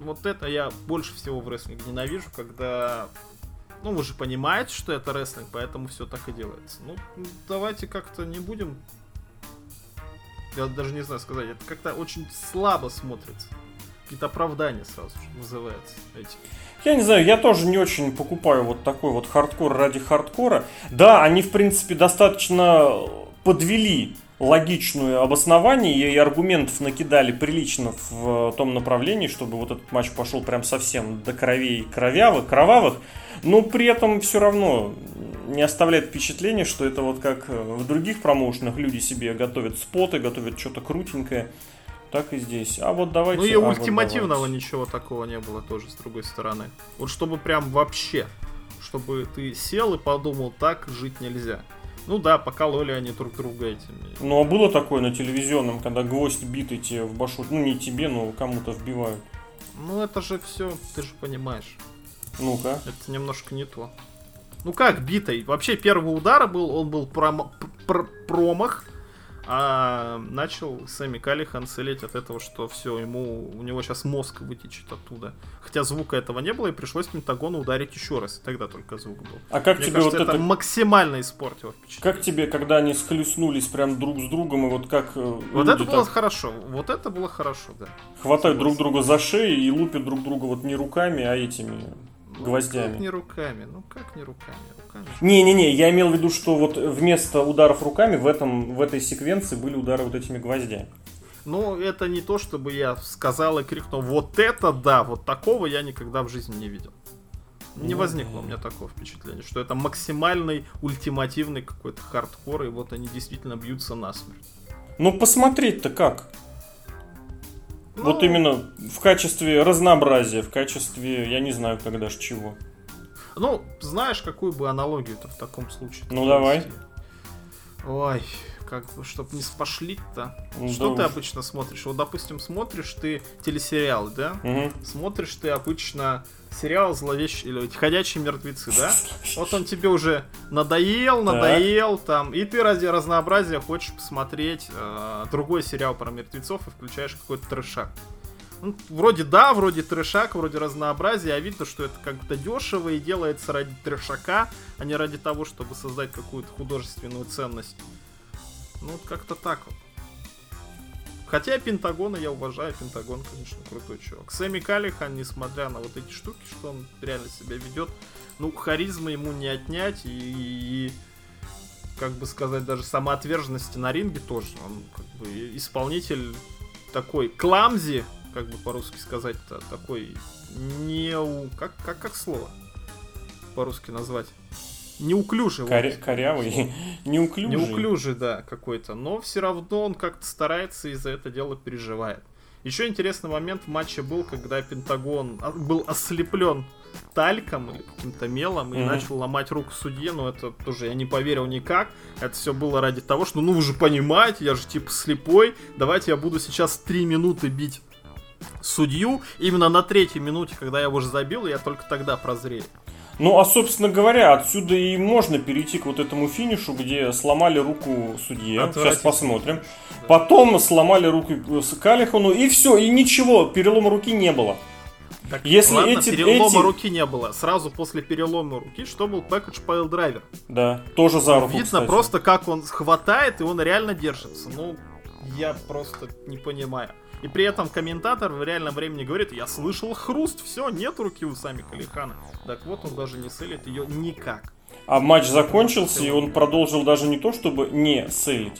Вот это я больше всего в рестлинге ненавижу, когда ну, вы же понимаете, что это рестлинг, поэтому все так и делается. Ну, давайте как-то не будем... Я даже не знаю сказать, это как-то очень слабо смотрится. Какие-то оправдания сразу же вызываются эти. Я не знаю, я тоже не очень покупаю вот такой вот хардкор ради хардкора. Да, они, в принципе, достаточно подвели логичную обоснование и аргументов накидали прилично в том направлении, чтобы вот этот матч пошел прям совсем до кровей кровявых, кровавых. Но при этом все равно не оставляет впечатление, что это вот как в других промоушенах люди себе готовят споты, готовят что-то крутенькое. Так и здесь. А вот давайте... Ну и а ультимативного вот ничего такого не было тоже, с другой стороны. Вот чтобы прям вообще, чтобы ты сел и подумал, так жить нельзя. Ну да, покололи они друг друга этими. Ну а было такое на телевизионном, когда гвоздь битый тебе в башу, ну не тебе, но кому-то вбивают. Ну это же все, ты же понимаешь. Ну-ка. Это немножко не то. Ну как битый? Вообще первый удар был, он был пром- пр- промах, а начал Сэмми Калихан целеть от этого, что все, ему, у него сейчас мозг вытечет оттуда. Хотя звука этого не было, и пришлось Пентагону ударить еще раз, и тогда только звук был. А как Мне тебе кажется, вот это, это максимально испортило впечатление? Как тебе, когда они схлестнулись прям друг с другом, и вот как... Э, вот это было так... хорошо, вот это было хорошо, да. Хватают друг друга за шею и лупят друг друга вот не руками, а этими ну, гвоздями. Как не руками? Ну как не руками? Не-не-не, я имел в виду, что вот вместо ударов руками в, этом, в этой секвенции были удары вот этими гвоздями. Ну, это не то, чтобы я сказал и крикнул, вот это да, вот такого я никогда в жизни не видел. Не ну, возникло у меня такого впечатления, что это максимальный, ультимативный какой-то хардкор, и вот они действительно бьются насмерть. Ну, посмотреть-то как? Ну, вот именно в качестве разнообразия, в качестве, я не знаю, когда ж чего. Ну, знаешь, какую бы аналогию-то в таком случае? Ну, давай. Ой, как бы, чтобы не спошлить-то. Ну, что да ты уж. обычно смотришь? Вот, допустим, смотришь ты телесериал, да? Угу. Смотришь ты обычно сериал «Зловещие» или «Ходячие мертвецы», да? Вот он тебе уже надоел, надоел, так. там, и ты ради разнообразия хочешь посмотреть э, другой сериал про мертвецов и включаешь какой-то трешак. Ну, вроде да, вроде трешак, вроде разнообразия, а видно, что это как-то дешево и делается ради трешака, а не ради того, чтобы создать какую-то художественную ценность. Ну, вот как-то так вот. Хотя Пентагона я уважаю, Пентагон, конечно, крутой чувак. Сэмми Калихан, несмотря на вот эти штуки, что он реально себя ведет, ну, харизма ему не отнять, и, и как бы сказать, даже самоотверженности на ринге тоже. Он как бы исполнитель такой кламзи, как бы по-русски сказать-то, такой не... Как, как, как слово по-русски назвать? неуклюжий. Коря- корявый, неуклюжий. Неуклюжий, да, какой-то. Но все равно он как-то старается и за это дело переживает. Еще интересный момент в матче был, когда Пентагон был ослеплен тальком или каким-то мелом и mm-hmm. начал ломать руку судье, но это тоже я не поверил никак. Это все было ради того, что ну вы же понимаете, я же типа слепой, давайте я буду сейчас три минуты бить судью. Именно на третьей минуте, когда я его уже забил, я только тогда прозрею. Ну, а, собственно говоря, отсюда и можно перейти к вот этому финишу, где сломали руку судье. Сейчас посмотрим. Потом сломали руку Калихану, и все, и ничего, перелома руки не было. Так, Если ладно, эти, перелома эти... руки не было. Сразу после перелома руки, что был пэкэдж пайл драйвер. Да, тоже за руку, Видно кстати. просто, как он хватает, и он реально держится. Ну, Я просто не понимаю. И при этом комментатор в реальном времени говорит, я слышал хруст, все, нет руки у Сами Калихана. Так вот, он даже не селит ее никак. А матч закончился, и он продолжил даже не то, чтобы не селить,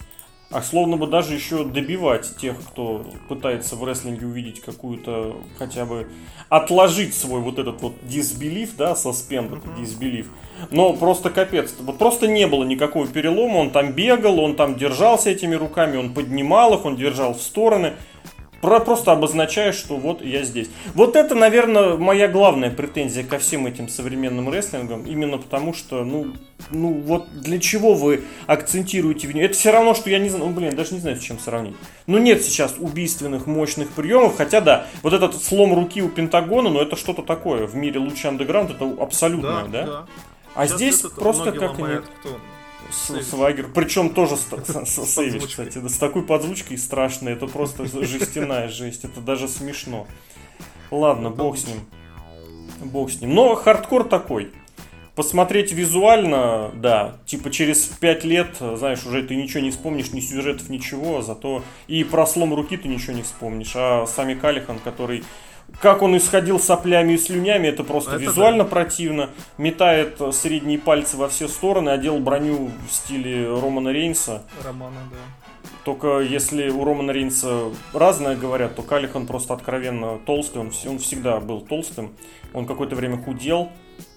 а словно бы даже еще добивать тех, кто пытается в рестлинге увидеть какую-то, хотя бы отложить свой вот этот вот disbelief, да, suspend этот disbelief. Но просто капец, вот просто не было никакого перелома, он там бегал, он там держался этими руками, он поднимал их, он держал в стороны. Про, просто обозначаешь, что вот я здесь. Вот это, наверное, моя главная претензия ко всем этим современным рестлингам. Именно потому, что, ну, ну вот для чего вы акцентируете в нее? Это все равно, что я не знаю, ну, блин, даже не знаю, с чем сравнить. Ну, нет сейчас убийственных, мощных приемов. Хотя, да, вот этот слом руки у Пентагона, ну, это что-то такое. В мире лучше андеграунд, это абсолютное, да? да? да. А сейчас здесь просто как... Кто? Свагер. Причем тоже сейвишь, кстати. Да, с такой подзвучкой страшной. Это просто жестяная жесть. Это даже смешно. Ладно, бог с ним. Бог с ним. Но хардкор такой. Посмотреть визуально, да, типа через 5 лет, знаешь, уже ты ничего не вспомнишь, ни сюжетов, ничего, зато и про слом руки ты ничего не вспомнишь. А сами Калихан, который как он исходил соплями и слюнями, это просто это визуально да. противно. Метает средние пальцы во все стороны, одел броню в стиле Романа Рейнса. Романа, да. Только если у Романа Рейнса разное говорят, то Калихан просто откровенно толстый. Он, он всегда был толстым. Он какое-то время худел.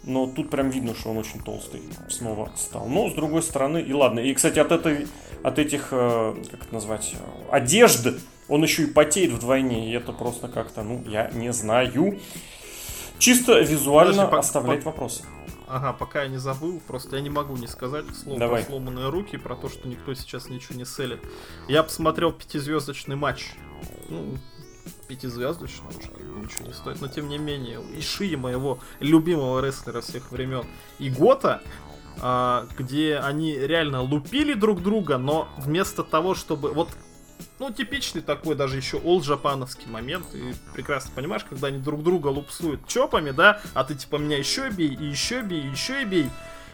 Но тут прям видно, что он очень толстый снова стал. Но с другой стороны, и ладно. И, кстати, от, этой, от этих, э, как это назвать, одежды он еще и потеет вдвойне, и это просто как-то, ну, я не знаю. Чисто визуально Подожди, оставлять по... вопросы. Ага, пока я не забыл, просто я не могу не сказать слово Давай. про сломанные руки, про то, что никто сейчас ничего не селит. Я посмотрел пятизвездочный матч. Ну, пятизвездочный уже ничего не стоит, но тем не менее, Иши моего любимого рестлера всех времен, и Гота, а, где они реально лупили друг друга, но вместо того, чтобы... Вот ну, типичный такой даже еще олд джапановский момент. И прекрасно понимаешь, когда они друг друга лупсуют чопами, да, а ты типа меня еще бей, и еще бей, и еще бей.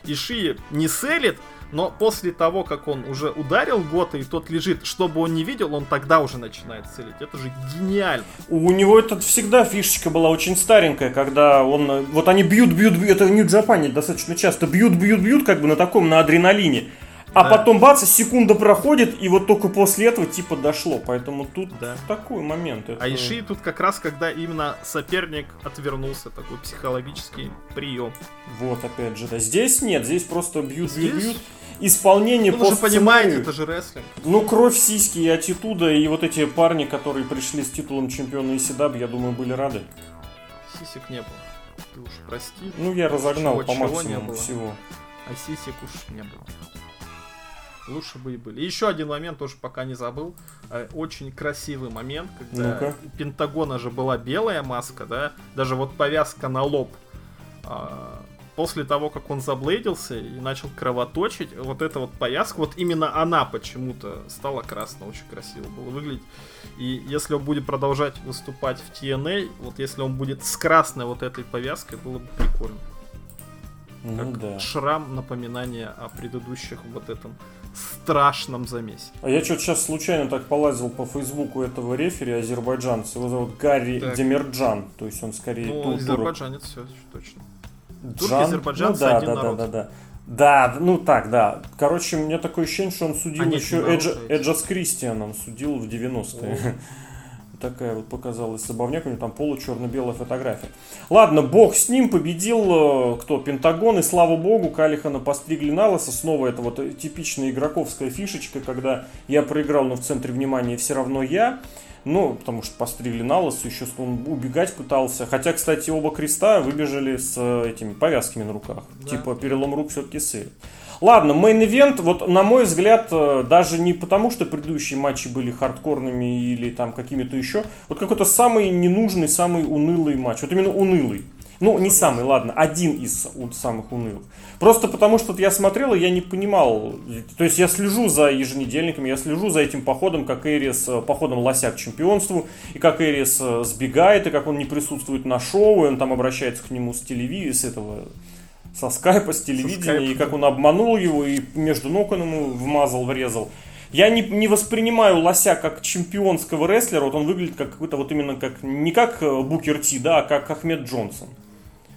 И Ши не селит, но после того, как он уже ударил Гота, и тот лежит, чтобы он не видел, он тогда уже начинает целить. Это же гениально. У него это всегда фишечка была очень старенькая, когда он... Вот они бьют, бьют, бьют, это в Нью-Джапане достаточно часто бьют, бьют, бьют, как бы на таком, на адреналине. А да. потом бац, секунда проходит, и вот только после этого типа дошло. Поэтому тут да. такой момент. Это... А Иши тут как раз, когда именно соперник отвернулся, такой психологический прием. Вот, опять же, да. Здесь нет, здесь просто бьют, здесь... бьют, бьют. Исполнение ну, по же понимаете, это же рестлинг. Ну, кровь, сиськи и аттитуда, и вот эти парни, которые пришли с титулом чемпиона Исидаб, я думаю, были рады. Сисек не было. Ты уж прости. Ну, я разогнал чего, по максимуму всего. А сисек уж не было. Лучше бы и были. И еще один момент, тоже пока не забыл. Э, очень красивый момент, когда ну у Пентагона же была белая маска, да, даже вот повязка на лоб. А, после того, как он заблейдился и начал кровоточить, вот эта вот повязка, вот именно она почему-то стала красной, очень красиво было выглядеть. И если он будет продолжать выступать в TNA, вот если он будет с красной вот этой повязкой, было бы прикольно. Ну, как да. шрам напоминание о предыдущих вот этом страшном замесе. А я что-то сейчас случайно так полазил по фейсбуку этого рефери азербайджанца. Его зовут Гарри так. Демирджан. То есть он скорее ну, тур азербайджанец, все точно. Турки, азербайджанцы, ну, да, один да, народ. Да, да, да. Да, ну так, да. Короче, у меня такое ощущение, что он судил а еще Эджа, Эджа с Кристианом, судил в 90-е. Такая вот показалась забавняк, у него там полу-черно-белая фотография. Ладно, бог с ним, победил э, кто? Пентагон, и слава богу, Калихана постригли на лысо. Снова это вот типичная игроковская фишечка, когда я проиграл, но в центре внимания все равно я. Ну, потому что постригли на лысо, еще он убегать пытался. Хотя, кстати, оба Криста выбежали с э, этими повязками на руках. Да. Типа перелом рук все-таки сыр. Ладно, main event, вот на мой взгляд, э, даже не потому, что предыдущие матчи были хардкорными или там какими-то еще, вот какой-то самый ненужный, самый унылый матч. Вот именно унылый. Ну, не самый, ладно, один из самых унылых. Просто потому, что я смотрел, и я не понимал. То есть я слежу за еженедельниками, я слежу за этим походом, как Эрис, э, походом лося к чемпионству, и как Эрис э, сбегает, и как он не присутствует на шоу, и он там обращается к нему с телевизора, с этого со скайпа, с телевидения, и как он обманул его, и между ног он ему вмазал, врезал. Я не, не воспринимаю Лося как чемпионского рестлера, вот он выглядит как какой-то вот именно как, не как э, Букер Ти, да, а как Ахмед Джонсон.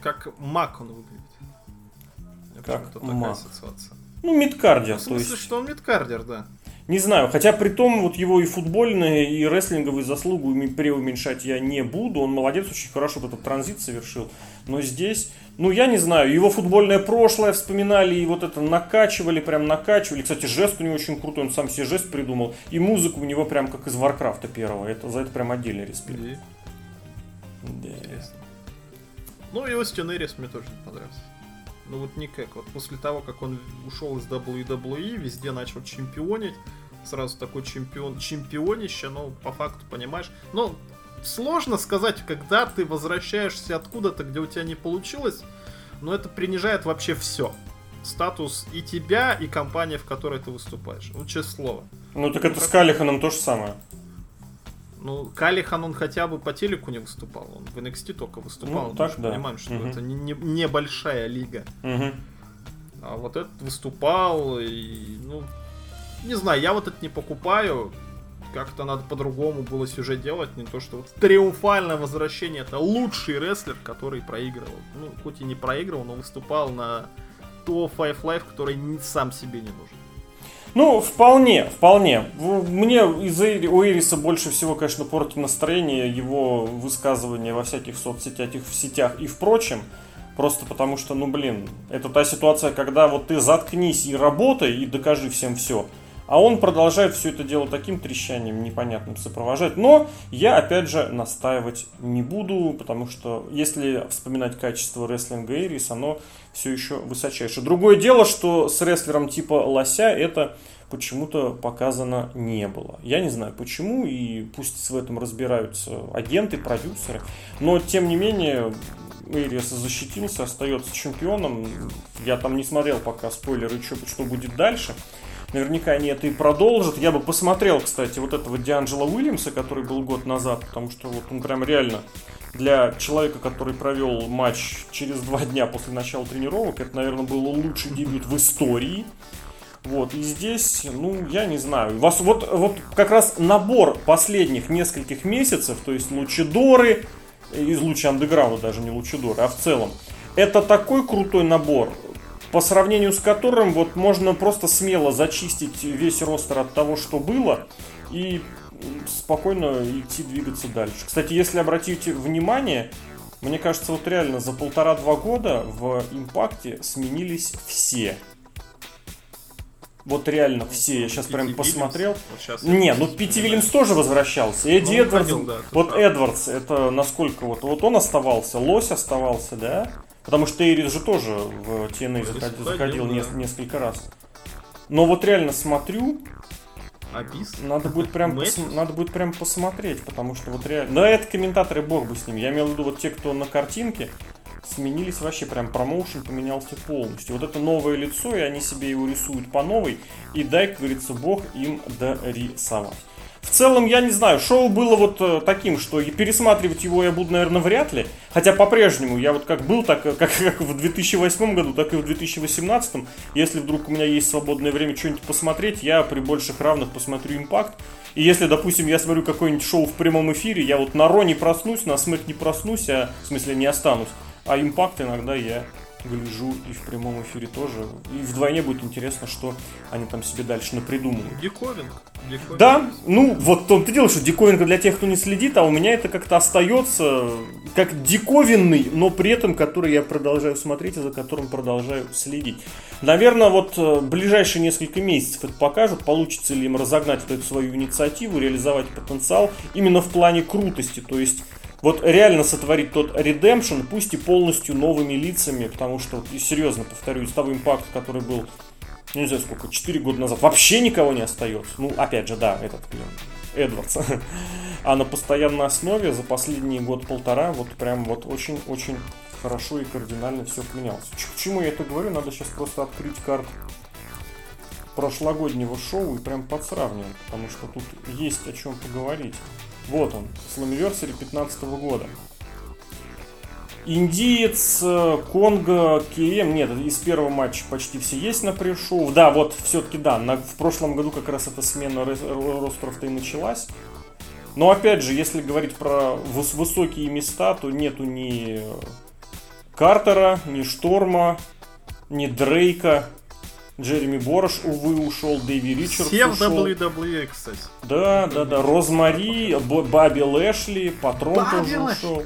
Как Мак он выглядит. Как такая Мак. ассоциация. Ну, midcarder, В то смысле, есть. что он midcarder, да. Не знаю, хотя при том вот его и футбольные, и рестлинговые заслугу уме- преуменьшать я не буду. Он молодец, очень хорошо вот этот транзит совершил. Но здесь, ну я не знаю, его футбольное прошлое вспоминали и вот это накачивали, прям накачивали. Кстати, жест у него очень крутой, он сам себе жест придумал. И музыку у него прям как из Warcraft а первого. Это, за это прям отдельный респект. И Да. Интересно. Ну и Остин Эрис мне тоже не понравился. Ну вот никак. Вот после того, как он ушел из WWE, везде начал чемпионить. Сразу такой чемпион, чемпионище, но по факту понимаешь. Ну, сложно сказать, когда ты возвращаешься откуда-то, где у тебя не получилось, но это принижает вообще все. Статус и тебя, и компании, в которой ты выступаешь. Ну, честное слово. Ну так это с Калиханом то же самое. Ну, Калихан, он хотя бы по телеку не выступал. Он в NXT только выступал. Ну, так да. понимаем, что Мгм. это не- не- небольшая лига. Мгм. А вот этот выступал, и, ну, не знаю, я вот это не покупаю. Как-то надо по-другому было сюжет делать, не то что вот триумфальное возвращение. Это лучший рестлер, который проигрывал. Ну, хоть и не проигрывал, но выступал на Tour Five Life, который сам себе не нужен. Ну, вполне, вполне. Мне из у Эриса больше всего, конечно, портит настроение его высказывания во всяких соцсетях в сетях и впрочем. Просто потому что, ну блин, это та ситуация, когда вот ты заткнись и работай, и докажи всем все. А он продолжает все это дело таким трещанием непонятным сопровождать. Но я, опять же, настаивать не буду, потому что если вспоминать качество рестлинга Эрис, оно все еще высочайшее. Другое дело, что с рестлером типа Лося это почему-то показано не было. Я не знаю почему, и пусть в этом разбираются агенты, продюсеры. Но, тем не менее, Эрис защитился, остается чемпионом. Я там не смотрел пока спойлеры, что, что будет дальше. Наверняка они это и продолжат. Я бы посмотрел, кстати, вот этого Дианджела Уильямса, который был год назад, потому что вот он прям реально для человека, который провел матч через два дня после начала тренировок, это, наверное, был лучший дебют в истории. Вот, и здесь, ну, я не знаю. Вас вот, вот как раз набор последних нескольких месяцев, то есть Лучидоры, из Луча Андеграунда даже не Лучидоры, а в целом, это такой крутой набор, по сравнению с которым вот можно просто смело зачистить весь ростер от того, что было, и спокойно идти двигаться дальше. Кстати, если обратите внимание, мне кажется, вот реально за полтора-два года в Импакте сменились все. Вот реально все. Я сейчас Пити прям Вильямс, посмотрел. вот я Не, ну Пити. Вильямс тоже возвращался. Эдди Ну, Эдвардс. ходил, да, вот правда. Эдвардс, это насколько вот. Вот он оставался, Лось оставался, да? Потому что Эрис же тоже в TNA заходил, ходил, заходил да. нес- несколько раз. Но вот реально смотрю, Абис? надо будет прям пос- надо будет прям посмотреть, потому что вот реально. Да, это комментаторы, бог бы с ними. Я имел в виду вот те, кто на картинке, сменились вообще прям промоушен поменялся полностью. Вот это новое лицо, и они себе его рисуют по новой. И дай, как говорится, бог им дорисовать. В целом, я не знаю, шоу было вот э, таким, что пересматривать его я буду, наверное, вряд ли. Хотя по-прежнему я вот как был, так э, как, как в 2008 году, так и в 2018. Если вдруг у меня есть свободное время что-нибудь посмотреть, я при больших равных посмотрю Импакт. И если, допустим, я смотрю какое-нибудь шоу в прямом эфире, я вот на Ро не проснусь, на Смэк не проснусь, а в смысле не останусь. А Импакт иногда я гляжу и в прямом эфире тоже. И вдвойне будет интересно, что они там себе дальше напридумывают. Диковинг. Диковинг. Да, ну вот в том-то дело, что диковинка для тех, кто не следит, а у меня это как-то остается как диковинный, но при этом который я продолжаю смотреть и за которым продолжаю следить. Наверное, вот э, ближайшие несколько месяцев это покажут, получится ли им разогнать вот эту свою инициативу, реализовать потенциал именно в плане крутости, то есть вот реально сотворить тот Redemption, пусть и полностью новыми лицами, потому что, вот, и серьезно повторю, из того импакта, который был ну, не знаю сколько, 4 года назад, вообще никого не остается. Ну, опять же, да, этот, блин, Эдвардс. А на постоянной основе за последние год-полтора вот прям вот очень-очень хорошо и кардинально все поменялось. К чему я это говорю? Надо сейчас просто открыть карту прошлогоднего шоу и прям подсравнивать, потому что тут есть о чем поговорить. Вот он, Slammiversary 15 года. Индиец, э, Конго, КМ, нет, из первого матча почти все есть на пришел. Да, вот все-таки да, на, в прошлом году как раз эта смена ростеров-то и началась. Но опять же, если говорить про выс- высокие места, то нету ни Картера, ни Шторма, ни Дрейка, Джереми Борош, увы, ушел, Дэви Ричардс Все в ушел. WWE, кстати. Да, да, да. Розмари, Баби Лэшли, Патрон Бобби тоже Лэшли. ушел.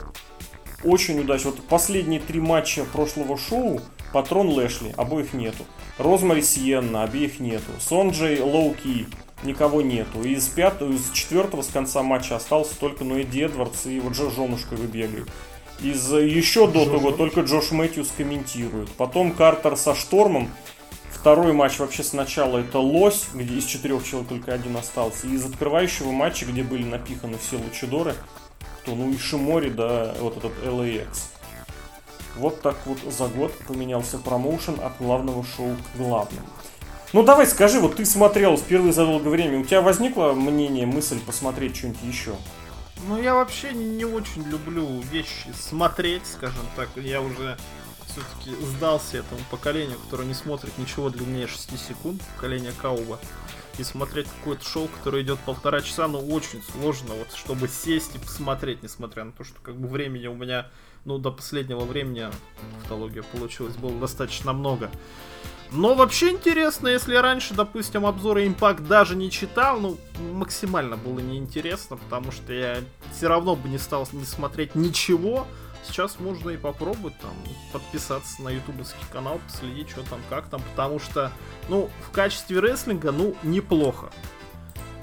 Очень удачно. Вот последние три матча прошлого шоу Патрон Лэшли, обоих нету. Розмари Сиенна, обеих нету. Сонджей Лоуки, никого нету. Из пятого, из четвертого с конца матча остался только ну, Эдди Эдвардс и вот Джо Жонушка выбегает. Из э, еще до того только Джош Мэтьюс комментирует. Потом Картер со Штормом. Второй матч вообще сначала это Лось, где из четырех человек только один остался. И из открывающего матча, где были напиханы все лучидоры, кто, ну, Ишимори, да, вот этот LAX. Вот так вот за год поменялся промоушен от главного шоу к главному. Ну давай скажи, вот ты смотрел впервые за долгое время, у тебя возникло мнение, мысль посмотреть что-нибудь еще? Ну, я вообще не очень люблю вещи смотреть, скажем так. Я уже все-таки сдался этому поколению, которое не смотрит ничего длиннее 6 секунд, поколение Кауба. И смотреть какое-то шоу, которое идет полтора часа, ну, очень сложно, вот, чтобы сесть и посмотреть, несмотря на то, что, как бы, времени у меня, ну, до последнего времени, автология получилось, было достаточно много. Но вообще интересно, если я раньше, допустим, обзоры Impact даже не читал, ну, максимально было неинтересно, потому что я все равно бы не стал не смотреть ничего. Сейчас можно и попробовать там подписаться на ютубовский канал, последить, что там, как там, потому что, ну, в качестве рестлинга, ну, неплохо.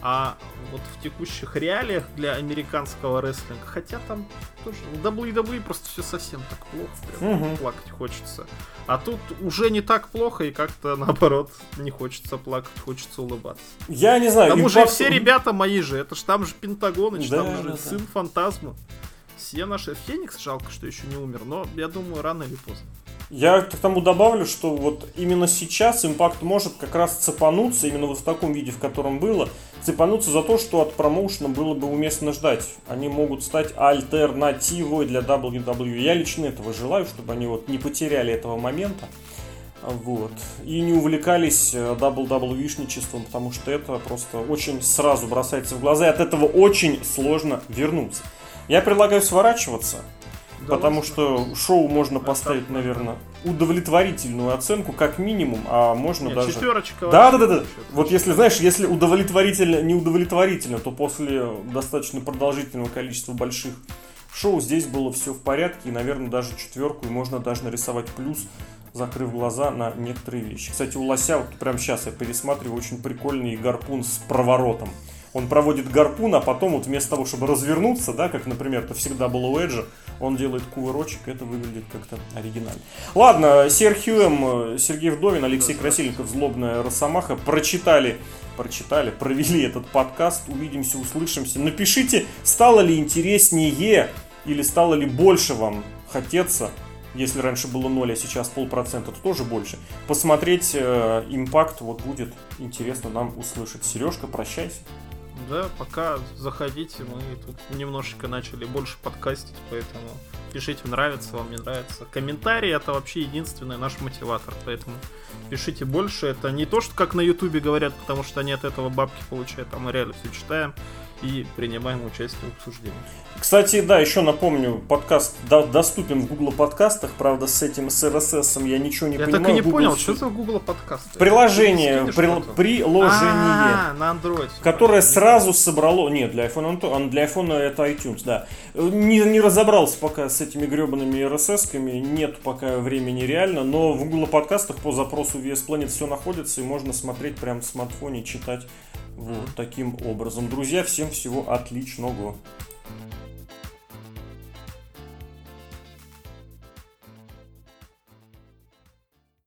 А вот в текущих реалиях для американского рестлинга, хотя там тоже WWE просто все совсем так плохо, прям Мгм. плакать хочется. А тут уже не так плохо, и как-то наоборот не хочется плакать, хочется улыбаться. Я не знаю. тому же Impact- все ребята мои же, это ж там же Пентагоныч, Да, там же да, да. сын Фантазма. Все наши... Феникс жалко, что еще не умер, но я думаю, рано или поздно. Я к тому добавлю, что вот именно сейчас импакт может как раз цепануться, именно вот в таком виде, в котором было, цепануться за то, что от промоушена было бы уместно ждать. Они могут стать альтернативой для WWE. Я лично этого желаю, чтобы они вот не потеряли этого момента. Вот. И не увлекались э, WWE-шничеством, потому что это просто очень сразу бросается в глаза, и от этого очень сложно вернуться. Я предлагаю сворачиваться. Потому что шоу можно поставить, наверное, удовлетворительную оценку, как минимум, а можно Нет, даже... четверочка Да, да, да, да. вообще Вот если, знаешь, если удовлетворительно, неудовлетворительно, то после достаточно продолжительного количества больших шоу здесь было все в порядке, и, наверное, даже четверку, и можно даже нарисовать плюс, закрыв глаза на некоторые вещи. Кстати, у Лося, вот прямо сейчас я пересматриваю, очень прикольный гарпун с проворотом. Он проводит гарпун, а потом вот вместо того, чтобы развернуться, да, как, например, это всегда было у Эджа, он делает кувырочек, это выглядит как-то оригинально. Ладно, Серхио М, Сергей Вдовин, Алексей Красильников, Злобная Росомаха прочитали, прочитали, провели этот подкаст. Увидимся, услышимся. Напишите, стало ли интереснее или стало ли больше вам хотеться, если раньше было 0, а сейчас полпроцента, то тоже больше. Посмотреть э, импакт, вот будет интересно нам услышать. Сережка, прощайся. Да, пока заходите, мы тут немножечко начали больше подкастить, поэтому пишите, нравится вам, не нравится. Комментарии это вообще единственный наш мотиватор, поэтому пишите больше. Это не то, что как на ютубе говорят, потому что они от этого бабки получают, а мы реально все читаем и принимаем участие в обсуждении. Кстати, да, еще напомню, подкаст до- доступен в Google подкастах, правда, с этим, с RSS я ничего не Я понимаю. так и не Google понял, что за Google подкасты? Приложение, что-то? приложение. А, на Android. Которое сразу собрало... Нет, для iPhone, он- для iPhone это iTunes, да. Не, не разобрался пока с этими гребаными RSS-ками, нет пока времени реально, но в Google подкастах по запросу VS Planet все находится, и можно смотреть прямо в смартфоне, читать вот таким образом. Друзья, всем всего отличного.